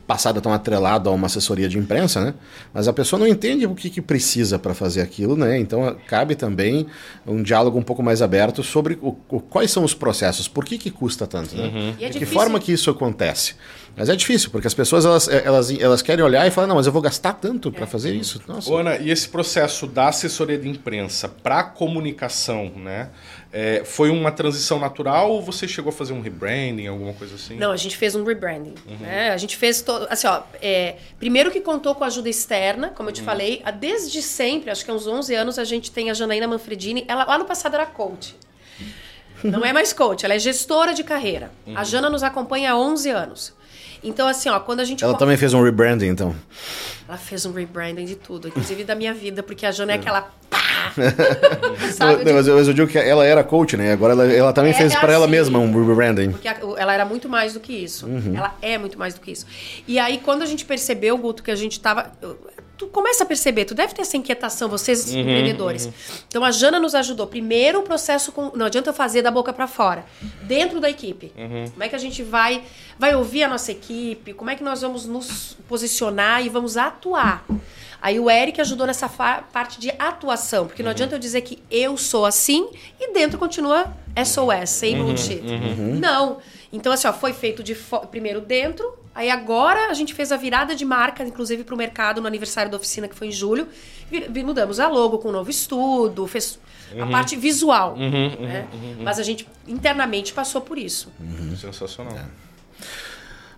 passado tão atrelado a uma assessoria de imprensa, né? Mas a pessoa não entende o que, que precisa para fazer aquilo, né? Então cabe também um diálogo um pouco mais aberto sobre o- o- quais são os processos, por que, que custa tanto, né? Uhum. E é De que forma que isso acontece? Mas é difícil, porque as pessoas elas, elas, elas querem olhar e falar, não, mas eu vou gastar tanto É. para fazer isso. Nossa. Ô, Ana, e esse processo da assessoria de imprensa para comunicação, né? é, foi uma transição natural ou você chegou a fazer um rebranding, alguma coisa assim? Não, a gente fez um rebranding. Uhum. Né? A gente fez todo. Assim, ó, é, primeiro que contou com ajuda externa, como eu te Uhum. falei, desde sempre, acho que há uns 11 anos, a gente tem a Janaína Manfredini. Ela lá no passado era coach. Não é mais coach, ela é gestora de carreira. Uhum. A Jana nos acompanha há 11 anos. Então, assim, ó, quando a gente. Ela também fez um rebranding, então. Ela fez um rebranding de tudo, inclusive da minha vida, porque a Jana é aquela. Pá! Não, Sabe? não, mas, eu, mas eu digo que ela era coach, né? Agora ela, ela também É, fez é para ela assim. mesma um rebranding. Porque ela era muito mais do que isso. Uhum. Ela é muito mais do que isso. E aí, quando a gente percebeu, Guto, que a gente tava. Tu começa a perceber, tu deve ter essa inquietação, vocês Uhum, empreendedores. Então a Jana nos ajudou. Primeiro o processo com. Não adianta eu fazer da boca para fora. Dentro da equipe. Uhum. Como é que a gente vai, vai ouvir a nossa equipe? Como é que nós vamos nos posicionar e vamos atuar? Aí o Eric ajudou nessa parte de atuação, porque não adianta eu dizer que eu sou assim e dentro continua SOS, sem bullshit. Não. Então, assim, ó, foi feito de fo- primeiro dentro, aí agora a gente fez a virada de marca, inclusive para o mercado no aniversário da oficina, que foi em julho. Mudamos a logo com um novo estudo, fez a parte visual. né? Mas a gente internamente passou por isso. Sensacional.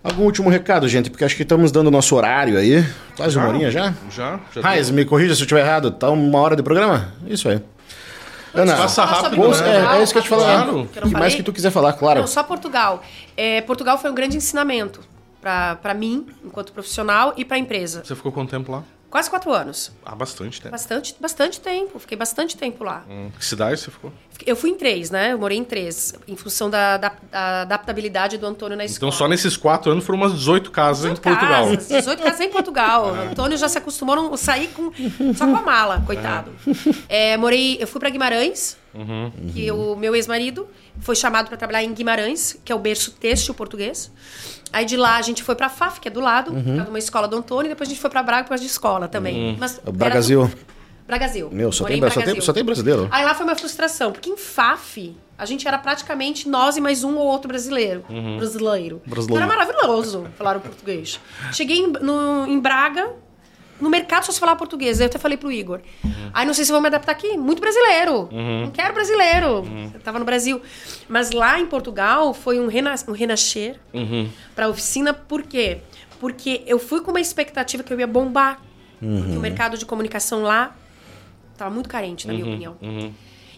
Algum último recado, gente? Porque acho que estamos dando nosso horário aí. Quase uma horinha já? Já? já Raiz, me corrija se eu estiver errado. Tá uma hora de programa? Isso aí. Ana, Passa rápido, né? É, é isso que eu te falar. Claro. O que mais que tu quiser falar, claro. Não, só Portugal. É, Portugal foi um grande ensinamento para mim, enquanto profissional, e para a empresa. Você ficou quanto tempo lá? Quase quatro anos. Ah, bastante tempo. Bastante, bastante tempo. Fiquei bastante tempo lá. Hum, que cidade você ficou? Eu fui em três, né? Eu morei em três, em função da, da, da adaptabilidade do Antônio na escola. Então, só nesses quatro anos foram umas 18 casas 18 em Portugal. Casas, 18 casas em Portugal. O Antônio já se acostumou a sair com, só com a mala, coitado. É. É, morei, eu fui para Guimarães, uhum. que o meu ex-marido foi chamado para trabalhar em Guimarães, que é o berço têxtil português. Aí de lá a gente foi pra FAF, que é do lado, uhum. uma escola do Antônio, e depois a gente foi pra Braga causa de escola também. Uhum. Mas Bragasil. Bragasil. Meu, só tem, só, tem, só tem brasileiro. Aí lá foi uma frustração, porque em FAF a gente era praticamente nós e mais um ou outro brasileiro. Uhum. Brasileiro. brasileiro. Então era maravilhoso falar o português. Cheguei em, no, em Braga, no mercado só se falar português. Eu até falei pro Igor. Uhum. Aí não sei se vou me adaptar aqui. Muito brasileiro. Uhum. Não quero brasileiro. Uhum. Eu tava no Brasil. Mas lá em Portugal foi um, rena um renascer uhum. pra oficina. Por quê? Porque eu fui com uma expectativa que eu ia bombar. Uhum. Porque o mercado de comunicação lá tava muito carente, na minha uhum. opinião. Uhum.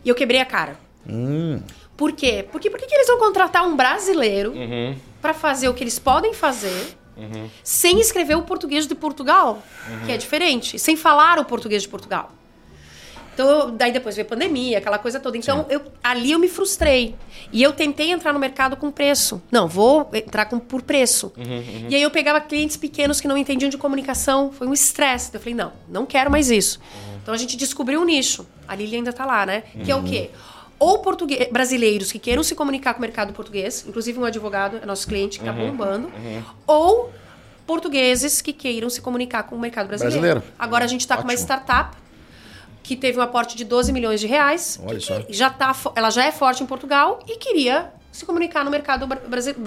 E eu quebrei a cara. Hum. Por quê? Porque por que, eles vão contratar um brasileiro para fazer o que eles podem fazer Uhum. Sem escrever o português de Portugal, uhum. que é diferente. Sem falar o português de Portugal. Então, daí depois veio a pandemia, aquela coisa toda. Então, eu, ali eu me frustrei. E eu tentei entrar no mercado com preço. Não, vou entrar com, por preço. Uhum, uhum. E aí eu pegava clientes pequenos que não entendiam de comunicação. Foi um estresse. Eu falei, não, não quero mais isso. Uhum. Então a gente descobriu um nicho. A Lili ainda está lá, né? Que é o quê? ou português, brasileiros que queiram se comunicar com o mercado português, inclusive um advogado é nosso cliente que está uhum, bombando, uhum. ou portugueses que queiram se comunicar com o mercado brasileiro. brasileiro. Agora a gente está com uma startup que teve um aporte de 12 milhões de reais. Olha só. Já tá, ela já é forte em Portugal e queria se comunicar no mercado brasileiro.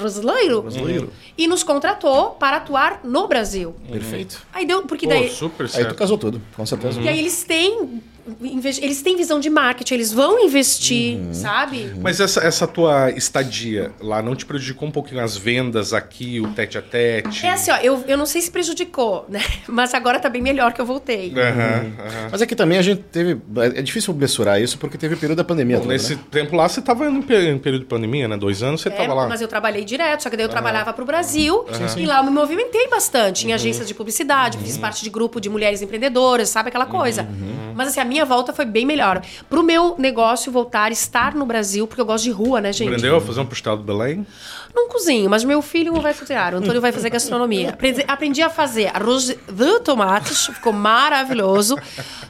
Brasileiro. E nos contratou para atuar no Brasil. Perfeito. Aí deu, porque daí. Pô, super certo. Aí tu casou tudo, com certeza. E aí eles têm eles têm visão de marketing, eles vão investir, uhum. sabe? Mas essa, essa tua estadia lá não te prejudicou um pouquinho as vendas aqui, o tete a tete? É assim, ó, eu, eu não sei se prejudicou, né? Mas agora tá bem melhor que eu voltei. Uhum, uhum. Mas aqui também a gente teve. É difícil mensurar isso porque teve o período da pandemia. Bom, toda, nesse né? tempo lá você tava em período de pandemia, né? Dois anos você é, tava lá. Mas eu trabalhei direto, só que daí eu trabalhava pro Brasil e lá eu me movimentei bastante em uhum. agências de publicidade, fiz uhum. parte de grupo de mulheres empreendedoras, sabe aquela coisa. Uhum. Mas assim, a minha volta foi bem melhor. Pro meu negócio voltar, estar no Brasil, porque eu gosto de rua, né, gente? Aprendeu a fazer um postal do Belém? Não cozinho, mas meu filho vai cozinhar. O Antônio vai fazer gastronomia. Aprendi, aprendi a fazer arroz de tomates, ficou maravilhoso.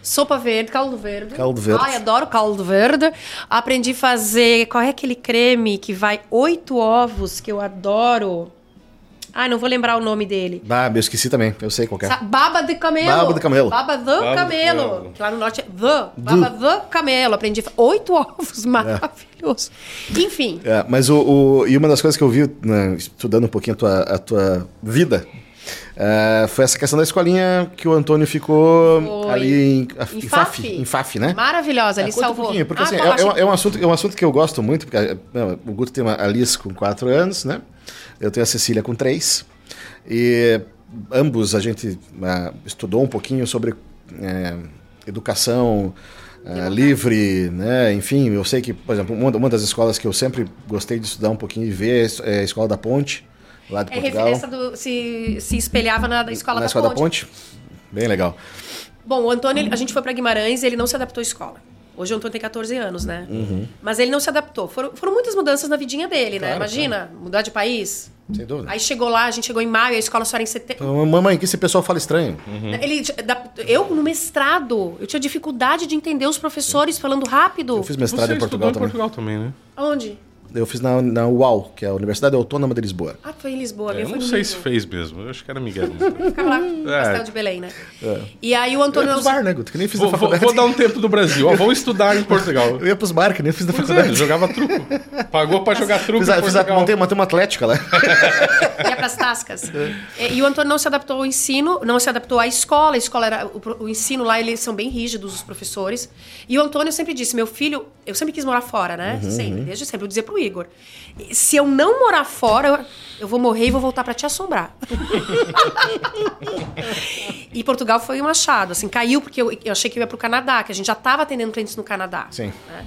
Sopa verde, caldo verde. Caldo verde. Ai, adoro caldo verde. Aprendi a fazer. Qual é aquele creme que vai oito ovos, que eu adoro? Ai, não vou lembrar o nome dele. Baba, eu esqueci também. Eu sei qual é. Baba de camelo. Baba de camelo. Baba do Baba camelo. Que lá no norte é the. Baba do camelo. Aprendi oito ovos. Maravilhoso. É. Enfim. É, mas o, o, E uma das coisas que eu vi, né, estudando um pouquinho a tua, a tua vida, Uh, foi essa questão da escolinha que o Antônio ficou foi. ali em, em, em, FAF, em FAF, né? Maravilhosa, ele é, salvou. Um porque ah, assim, é, é, é, um assunto, é um assunto que eu gosto muito, porque o Guto tem uma Alice com quatro anos, né? Eu tenho a Cecília com três. E ambos a gente uh, estudou um pouquinho sobre uh, educação uh, livre, né? Enfim, eu sei que, por exemplo, uma, uma, das escolas que eu sempre gostei de estudar um pouquinho e ver é a Escola da Ponte, lá de é Portugal. É do, se, se espelhava na Escola, na da, escola Ponte. da Ponte. Bem legal. Bom, o Antônio, a gente foi para Guimarães e ele não se adaptou à escola. Hoje o Antônio tem 14 anos, né? Uhum. Mas ele não se adaptou. Foram, foram muitas mudanças na vidinha dele, né? claro, né? Imagina, claro. mudar de país. Sem dúvida. Aí chegou lá, a gente chegou em maio, a escola só era em setembro. Então, mamãe, que esse pessoal fala estranho. Uhum. Ele, eu, no mestrado, eu tinha dificuldade de entender os professores falando rápido. Eu fiz mestrado Você em Portugal também. em Portugal também, né? Onde? Eu fiz na, na UAL, que é a Universidade Autônoma de Lisboa. Ah, foi em Lisboa. É, eu não sei se fez mesmo. Eu acho que era Miguel. Ficava lá, é. Castelo de Belém, né? É. E aí o Antônio... Eu ia pros bar, né, Que nem fiz vou, vou, vou, dar um tempo do Brasil. Ó, vamos estudar em Portugal. Eu ia pros bar, que nem fiz da pois é, faculdade. É, jogava truco. Pagou pra jogar truco fiz, a, fiz a, montei, montei uma atlética lá. ia pras tascas. É. E o Antônio não se adaptou ao ensino, não se adaptou à escola. A escola era... O, o ensino lá, eles são bem rígidos, os professores. E o Antônio sempre disse, meu filho... Eu sempre quis morar fora, né? Uhum, sempre, uhum. desde sempre. Eu dizia pro Igor se eu não morar fora, eu vou morrer e vou voltar para te assombrar. e Portugal foi um achado, assim, caiu porque eu, eu achei que eu ia para o Canadá, que a gente já estava atendendo clientes no Canadá. Sim. Né?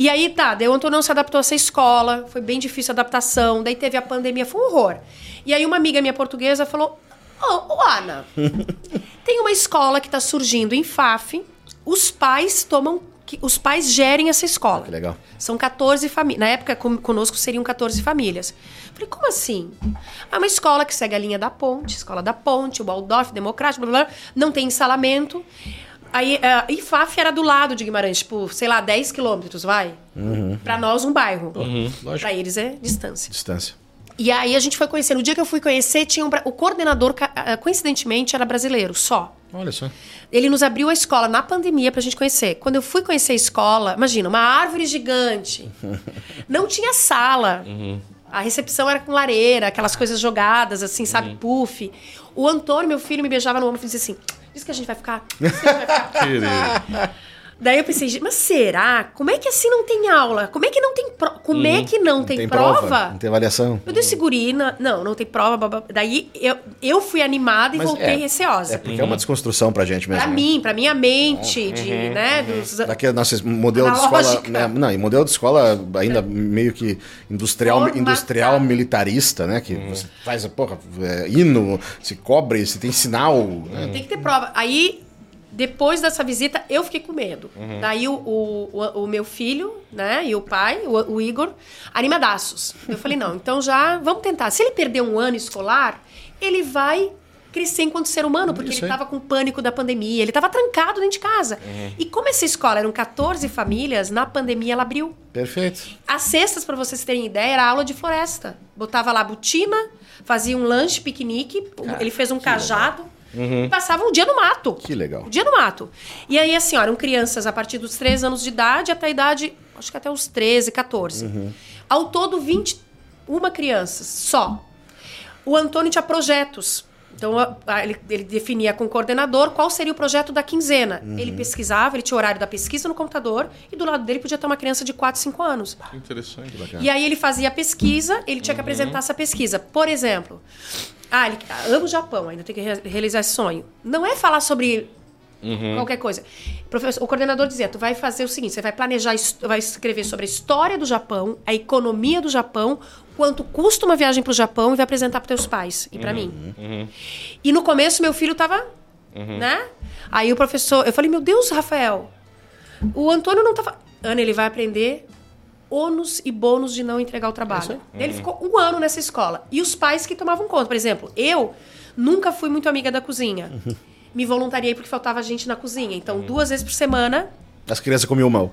E aí, tá, daí o Antônio não se adaptou a essa escola, foi bem difícil a adaptação, daí teve a pandemia, foi um horror. E aí uma amiga minha portuguesa falou, ô, ô Ana, tem uma escola que está surgindo em FAF, os pais tomam os pais gerem essa escola. Que legal. São 14 famílias. Na época, conosco seriam 14 famílias. Falei, como assim? É uma escola que segue a linha da ponte, escola da ponte, o Waldorf, democrático, blá, blá, blá, não tem ensalamento. Aí, uh, IFAF era do lado de Guimarães, tipo, sei lá, 10 quilômetros, vai. Uhum. Para nós, um bairro. Uhum. Para eles é distância. Distância. E aí a gente foi conhecer. No dia que eu fui conhecer, tinha um, o coordenador, ah, coincidentemente, era brasileiro, só. Olha só. Ele nos abriu a escola na pandemia pra gente conhecer. Quando eu fui conhecer a escola, imagina, uma árvore gigante. Não tinha sala. Uhum. A recepção era com lareira, aquelas coisas jogadas, assim, sabe, uhum. puff. O Antônio, meu filho, me beijava no ombro e dizia assim: Diz que a gente vai ficar. Diz que a gente vai ficar. Daí eu pensei, mas será? Como é que assim não tem aula? Como é que não tem prova? Como é hum, é que não, não tem, tem prova? prova? Não tem avaliação? Eu dei segurina, não, não tem prova. Blá, Daí eu, eu fui animada e mas voltei é, receosa. É porque uhum. é uma desconstrução pra gente mesmo. Pra né? mim, pra minha mente, uhum, de, uhum, né? Uhum. Dos, Daqui, nosso modelo de escola. Né, não, e modelo de escola ainda é. meio que industrial, industrial militarista, né? Que você faz, porra, é, hino, se cobre, se tem sinal. Né? Tem que ter prova. Aí depois dessa visita, eu fiquei com medo. Uhum. Daí o, o, o, meu filho, né, e o pai, o, o, Igor, animadaços. Eu falei, não, então já vamos tentar. Se ele perder um ano escolar, ele vai crescer enquanto ser humano, porque Isso ele estava com pânico da pandemia, ele estava trancado dentro de casa. Uhum. E como essa escola eram 14 famílias, na pandemia ela abriu. Perfeito. As cestas, para vocês terem ideia, era aula de floresta. Botava lá botina, fazia um lanche, piquenique, Cara, ele fez um cajado. Legal Uhum. Passava um dia no mato. Que legal. Um dia no mato. E aí, assim, ó, eram crianças a partir dos 3 anos de idade até a idade, acho que até os 13, 14. Uhum. Ao todo, 21 crianças só. O Antônio tinha projetos. Então, ele, ele, definia com o coordenador qual seria o projeto da quinzena. Uhum. Ele pesquisava, ele tinha o horário da pesquisa no computador e do lado dele podia ter uma criança de 4, 5 anos. Que interessante. E aí ele fazia a pesquisa, ele tinha que uhum. apresentar essa pesquisa. Por exemplo, ah, ele ama o Japão, ainda tem que realizar esse sonho. Não é falar sobre Uhum. Qualquer coisa. O coordenador dizia: tu vai fazer o seguinte: você vai planejar, vai escrever sobre a história do Japão, a economia do Japão, quanto custa uma viagem para o Japão e vai apresentar para teus pais e para uhum. mim. Uhum. E no começo meu filho tava, uhum. né? Aí o professor, eu falei: meu Deus, Rafael, o Antônio não tava. Ana, ele vai aprender ônus e bônus de não entregar o trabalho. É ele ficou um ano nessa escola. E os pais que tomavam conta. Por exemplo, eu nunca fui muito amiga da cozinha. Me voluntariei porque faltava gente na cozinha. Então, uhum. duas vezes por semana. As crianças comiam mal.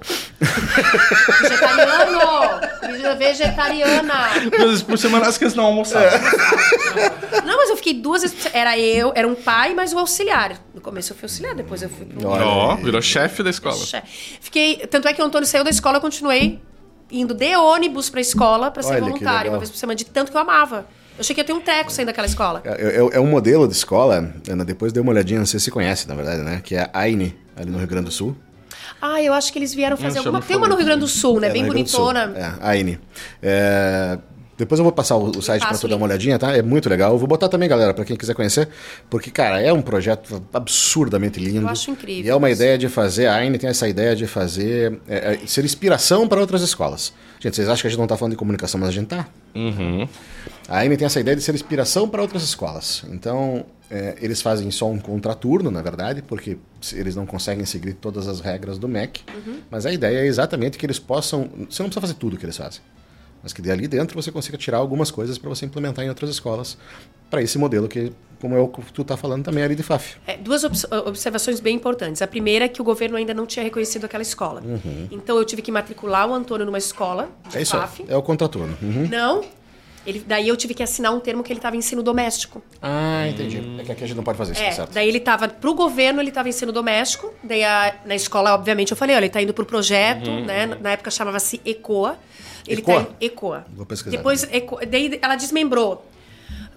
Vegetariano! Vegetariana! Duas vezes por semana as crianças não almoçavam. É. Não, mas eu fiquei duas vezes. Era eu, era um pai, mas o auxiliar. No começo eu fui auxiliar, depois eu fui pro. Ó, oh, virou chefe da escola. Fiquei. Tanto é que o Antônio saiu da escola, eu continuei indo de ônibus pra escola para ser voluntário, uma vez por semana, de tanto que eu amava. Eu achei que ia ter um treco saindo daquela escola. É, é, é, um modelo de escola, Ana, depois dei uma olhadinha, não sei se conhece, na verdade, né? Que é a AINE, ali no Rio Grande do Sul. Ah, eu acho que eles vieram fazer alguma... Tem uma no Rio Grande do Sul, né? É, Bem bonitona. É, a AINE. É, depois eu vou passar o, site para tu dar uma olhadinha, tá? É muito legal. Eu vou botar também, galera, para quem quiser conhecer, porque, cara, é um projeto absurdamente lindo. Eu acho incrível. E é uma ideia de fazer, a AINE tem essa ideia de fazer, é, é, ser inspiração para outras escolas. Gente, vocês acham que a gente não está falando de comunicação, mas a gente tá. Uhum. A AINE tem essa ideia de ser inspiração para outras escolas. Então, é, eles fazem só um contraturno, na verdade, porque eles não conseguem seguir todas as regras do MEC. Uhum. Mas a ideia é exatamente que eles possam. Você não precisa fazer tudo o que eles fazem mas que dali dentro você consiga tirar algumas coisas para você implementar em outras escolas para esse modelo que como é o que tu está falando também ali de FAF. É, duas observações bem importantes. A primeira é que o governo ainda não tinha reconhecido aquela escola. Uhum. Então eu tive que matricular o Antônio numa escola de é isso, FAF. É o contraturno. Uhum. Não. Ele, daí eu tive que assinar um termo que ele estava em ensino doméstico. Ah, entendi. É que aqui a gente não pode fazer isso, é, tá certo? Daí ele estava pro governo, ele estava em ensino doméstico. Daí a, na escola, obviamente, eu falei, olha, ele está indo pro projeto, uhum. né? Na época chamava-se ECOA. Ele Ecoa? tá Ecoa. Vou pesquisar. Depois, Eco, daí ela desmembrou.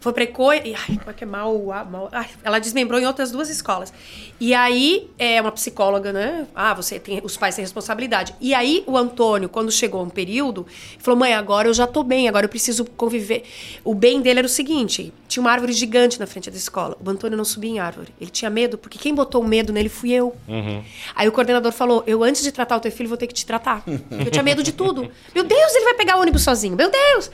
Foi pra ECO e. Ai, como é que é mal. mal ai, ela desmembrou em outras duas escolas. E aí, é uma psicóloga, né? Ah, você tem. Os pais têm responsabilidade. E aí, o Antônio, quando chegou um período, falou: mãe, agora eu já tô bem, agora eu preciso conviver. O bem dele era o seguinte: tinha uma árvore gigante na frente da escola. O Antônio não subia em árvore. Ele tinha medo, porque quem botou o medo nele fui eu. Uhum. Aí o coordenador falou: eu, antes de tratar o teu filho, vou ter que te tratar. Eu tinha medo de tudo. Meu Deus, ele vai pegar o ônibus sozinho. Meu Deus!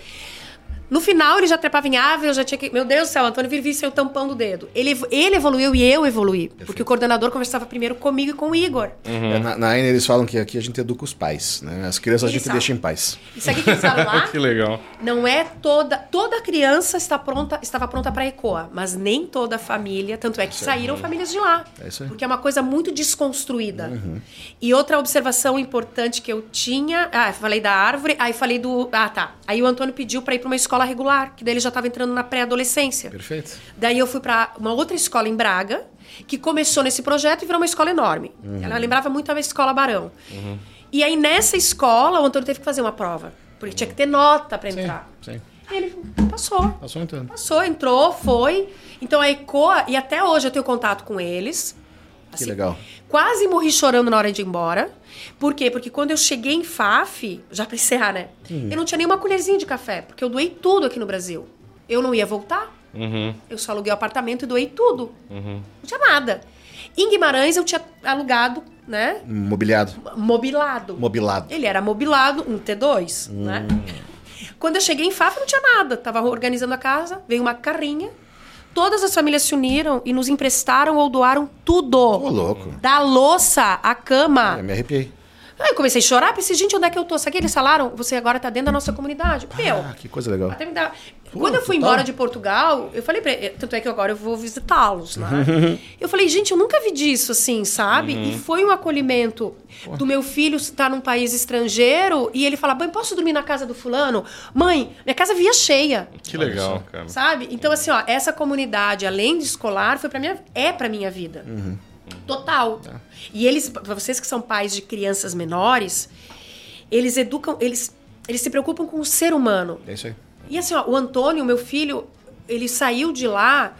No final, ele já trepava em árvore, eu já tinha que. Meu Deus do céu, Antônio vivia sem o tampão do dedo. Ele, ele evoluiu e eu evoluí. Perfeito. Porque o coordenador conversava primeiro comigo e com o Igor. Uhum. É, na, na AINA eles falam que aqui a gente educa os pais, né? As crianças eles a gente deixa em paz. Isso aqui que eles falam lá. que legal. Não é toda. Toda criança está pronta, estava pronta para ECOA, mas nem toda a família. Tanto é que saíram uhum. famílias de lá. É isso aí. Porque é uma coisa muito desconstruída. Uhum. E outra observação importante que eu tinha. Ah, falei da árvore, aí falei do. Ah, tá. Aí o Antônio pediu para ir para uma escola regular, que daí ele já estava entrando na pré-adolescência. Perfeito. Daí eu fui para uma outra escola em Braga, que começou nesse projeto e virou uma escola enorme. Uhum. Ela lembrava muito a escola Barão. Uhum. E aí nessa escola o Antônio teve que fazer uma prova, porque tinha que ter nota para entrar. Sim, sim. E ele passou. Passou entrando. Passou, entrou, foi. Então a ECOA, e até hoje eu tenho contato com eles. Assim, que legal. Quase morri chorando na hora de ir embora. Por quê? Porque quando eu cheguei em FAF, já pra encerrar, né? Uhum. Eu não tinha nenhuma colherzinha de café, porque eu doei tudo aqui no Brasil. Eu não ia voltar. Uhum. Eu só aluguei o apartamento e doei tudo. Uhum. Não tinha nada. Em Guimarães eu tinha alugado, né? Mobiliado. Mobilado. Mobilado. Ele era mobilado, um T2, né? Hum. Quando eu cheguei em FAF não tinha nada. Tava organizando a casa, veio uma carrinha todas as famílias se uniram e nos emprestaram ou doaram tudo. Ô, louco. Da louça à cama. É, me arrepiei. Aí eu comecei a chorar, pensei, gente, onde é que eu tô? Sabe que eles falaram? Você agora tá dentro da nossa comunidade. Ah, Meu, que coisa legal. Até me dá... Pô, Quando eu fui embora de Portugal, eu falei pra ele, tanto é que agora eu vou visitá-los, né? eu falei, gente, eu nunca vi disso, assim, sabe? Uhum. E foi um acolhimento Pô. do meu filho estar num país estrangeiro e ele falar, mãe, posso dormir na casa do fulano? Mãe, minha casa via cheia. Que legal, cara. Sabe? Então, assim, ó, essa comunidade, além de escolar, foi para minha, é pra minha vida. Uhum. Total. Tá. E eles, para vocês que são pais de crianças menores, eles educam, eles, eles se preocupam com o ser humano. É isso aí. E assim, ó, o Antônio, meu filho, ele saiu de lá.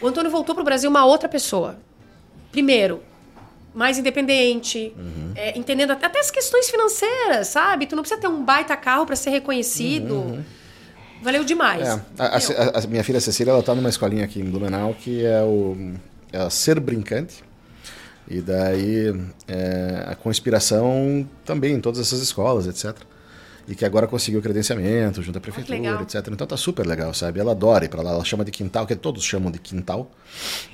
O Antônio voltou para o Brasil uma outra pessoa. Primeiro, mais independente, uhum. é, entendendo até, até, as questões financeiras, sabe? Tu não precisa ter um baita carro para ser reconhecido. Uhum. Valeu demais. É, a, a, a, minha filha Cecília, ela tá numa escolinha aqui em Blumenau que é o é Ser Brincante. E daí é, a conspiração também em todas essas escolas, etc e que agora conseguiu credenciamento junto à prefeitura, ah, etc. Então tá super legal, sabe? Ela adora ir pra lá, ela chama de quintal, que todos chamam de quintal.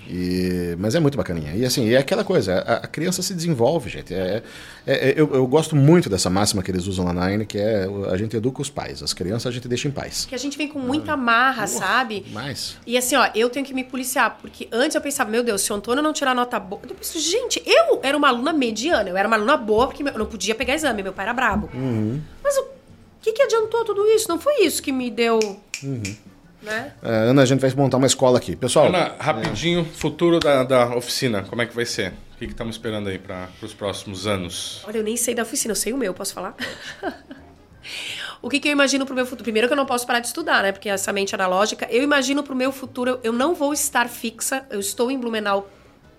E... Mas é muito bacaninha. E assim, é aquela coisa, a, a criança se desenvolve, gente. É, é, é, eu, eu, gosto muito dessa máxima que eles usam lá na Nine, que é a gente educa os pais, as crianças a gente deixa em paz. Que a gente vem com muita marra, uh, sabe? Mais. E assim, ó, eu tenho que me policiar, porque antes eu pensava, meu Deus, se o Antônio não tirar nota boa. Eu penso, gente, eu era uma aluna mediana, eu era uma aluna boa, porque eu não podia pegar exame, meu pai era brabo. Uhum. Mas o que, que adiantou tudo isso? Não foi isso que me deu. Uhum. Né? É, Ana, a gente vai montar uma escola aqui. Pessoal. Ana, rapidinho, é. futuro da, da oficina, como é que vai ser? O que estamos esperando aí para os próximos anos? Olha, eu nem sei da oficina, eu sei o meu, posso falar? o que, que eu imagino para o meu futuro? Primeiro que eu não posso parar de estudar, né? Porque essa mente analógica. Eu imagino para o meu futuro, eu não vou estar fixa. Eu estou em Blumenau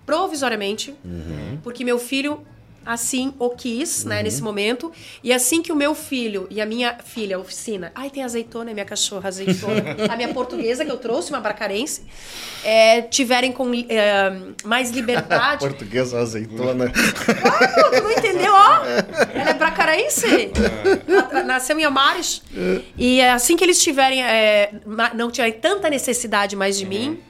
provisoriamente, uhum. porque meu filho assim o quis, né, uhum. né, nesse momento. E assim que o meu filho e a minha filha, a oficina, ai, tem azeitona, minha cachorra, azeitona, a minha portuguesa que eu trouxe, uma bracarense, é, tiverem com é, mais liberdade. portuguesa, azeitona. Tu não entendeu, ó? Ela é bracarense. nasceu em Amares. E assim que eles tiverem, é, não tiverem tanta necessidade mais de uhum. mim,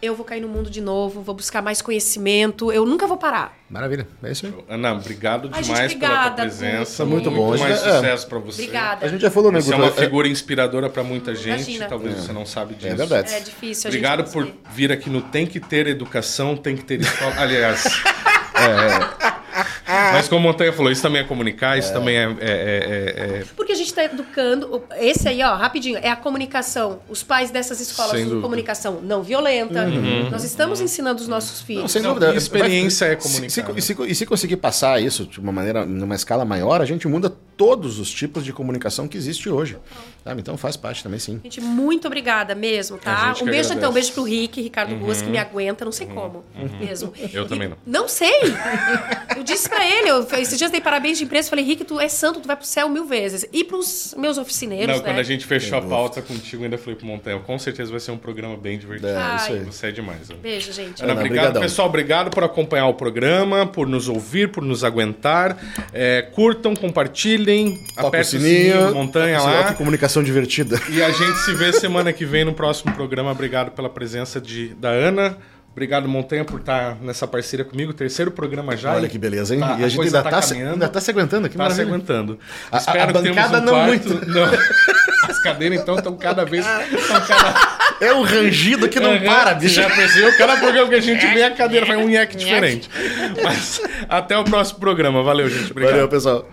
eu vou cair no mundo de novo, vou buscar mais conhecimento, eu nunca vou parar. Maravilha, é isso aí. Ana, obrigado demais Ai, gente, pela tua presença. Muito, muito bom. Muito mais é, sucesso para você. Obrigada. A gente já falou, né? Você é uma figura inspiradora para muita gente, Imagina. talvez é. você não sabe disso. É verdade. É difícil. Obrigado por vir aqui no Tem que ter educação, tem que ter escola. Aliás, é, mas como a Montanha falou, isso também é comunicar, isso é. também é, é, é, é, Porque a gente está educando. Esse aí, ó, rapidinho, é a comunicação. Os pais dessas escolas de comunicação não violenta. Uhum. Nós estamos ensinando os nossos filhos. Não, sem dúvida. A experiência é comunicar. Se, se, se, e se conseguir passar isso de uma maneira, numa escala maior, a gente muda todos os tipos de comunicação que existe hoje. Sabe? Então faz parte também, sim. Gente, muito obrigada mesmo, tá? Um beijo agradece. então, um beijo pro Rick, Ricardo uhum. Ruas, que me aguenta, não sei uhum. como, uhum. mesmo. Eu e, também não. Não sei! eu disse pra ele, eu, esses dias dei parabéns de imprensa, falei, Rick, tu é santo, tu vai pro céu mil vezes. E pros meus oficineiros, Não, né? quando a gente fechou a pauta contigo, ainda falei pro Montanha, com certeza vai ser um programa bem divertido. É, isso aí. Você é demais. Né? Beijo, gente. Ana, obrigado, pessoal. Obrigado por acompanhar o programa, por nos ouvir, por nos aguentar. É, curtam, compartilhem, apertem o sininho, sininho Montanha lá. comunicação divertida. E a gente se vê semana que vem no próximo programa. Obrigado pela presença de, da Ana. Obrigado, Montanha, por estar nessa parceria comigo. Terceiro programa já. Olha que beleza, hein? Tá, e a, a gente ainda está tá, ainda tá se aguentando aqui, Tá se aguentando. A, Espero a, a bancada um não quarto. muito. Não. As cadeiras, então, estão cada vez... cada... É um rangido que não uhum, para, bicho. Já percebeu? Cada programa que a gente vê, a cadeira faz um nheque diferente. Mas até o próximo programa. Valeu, gente. Obrigado. Valeu, pessoal.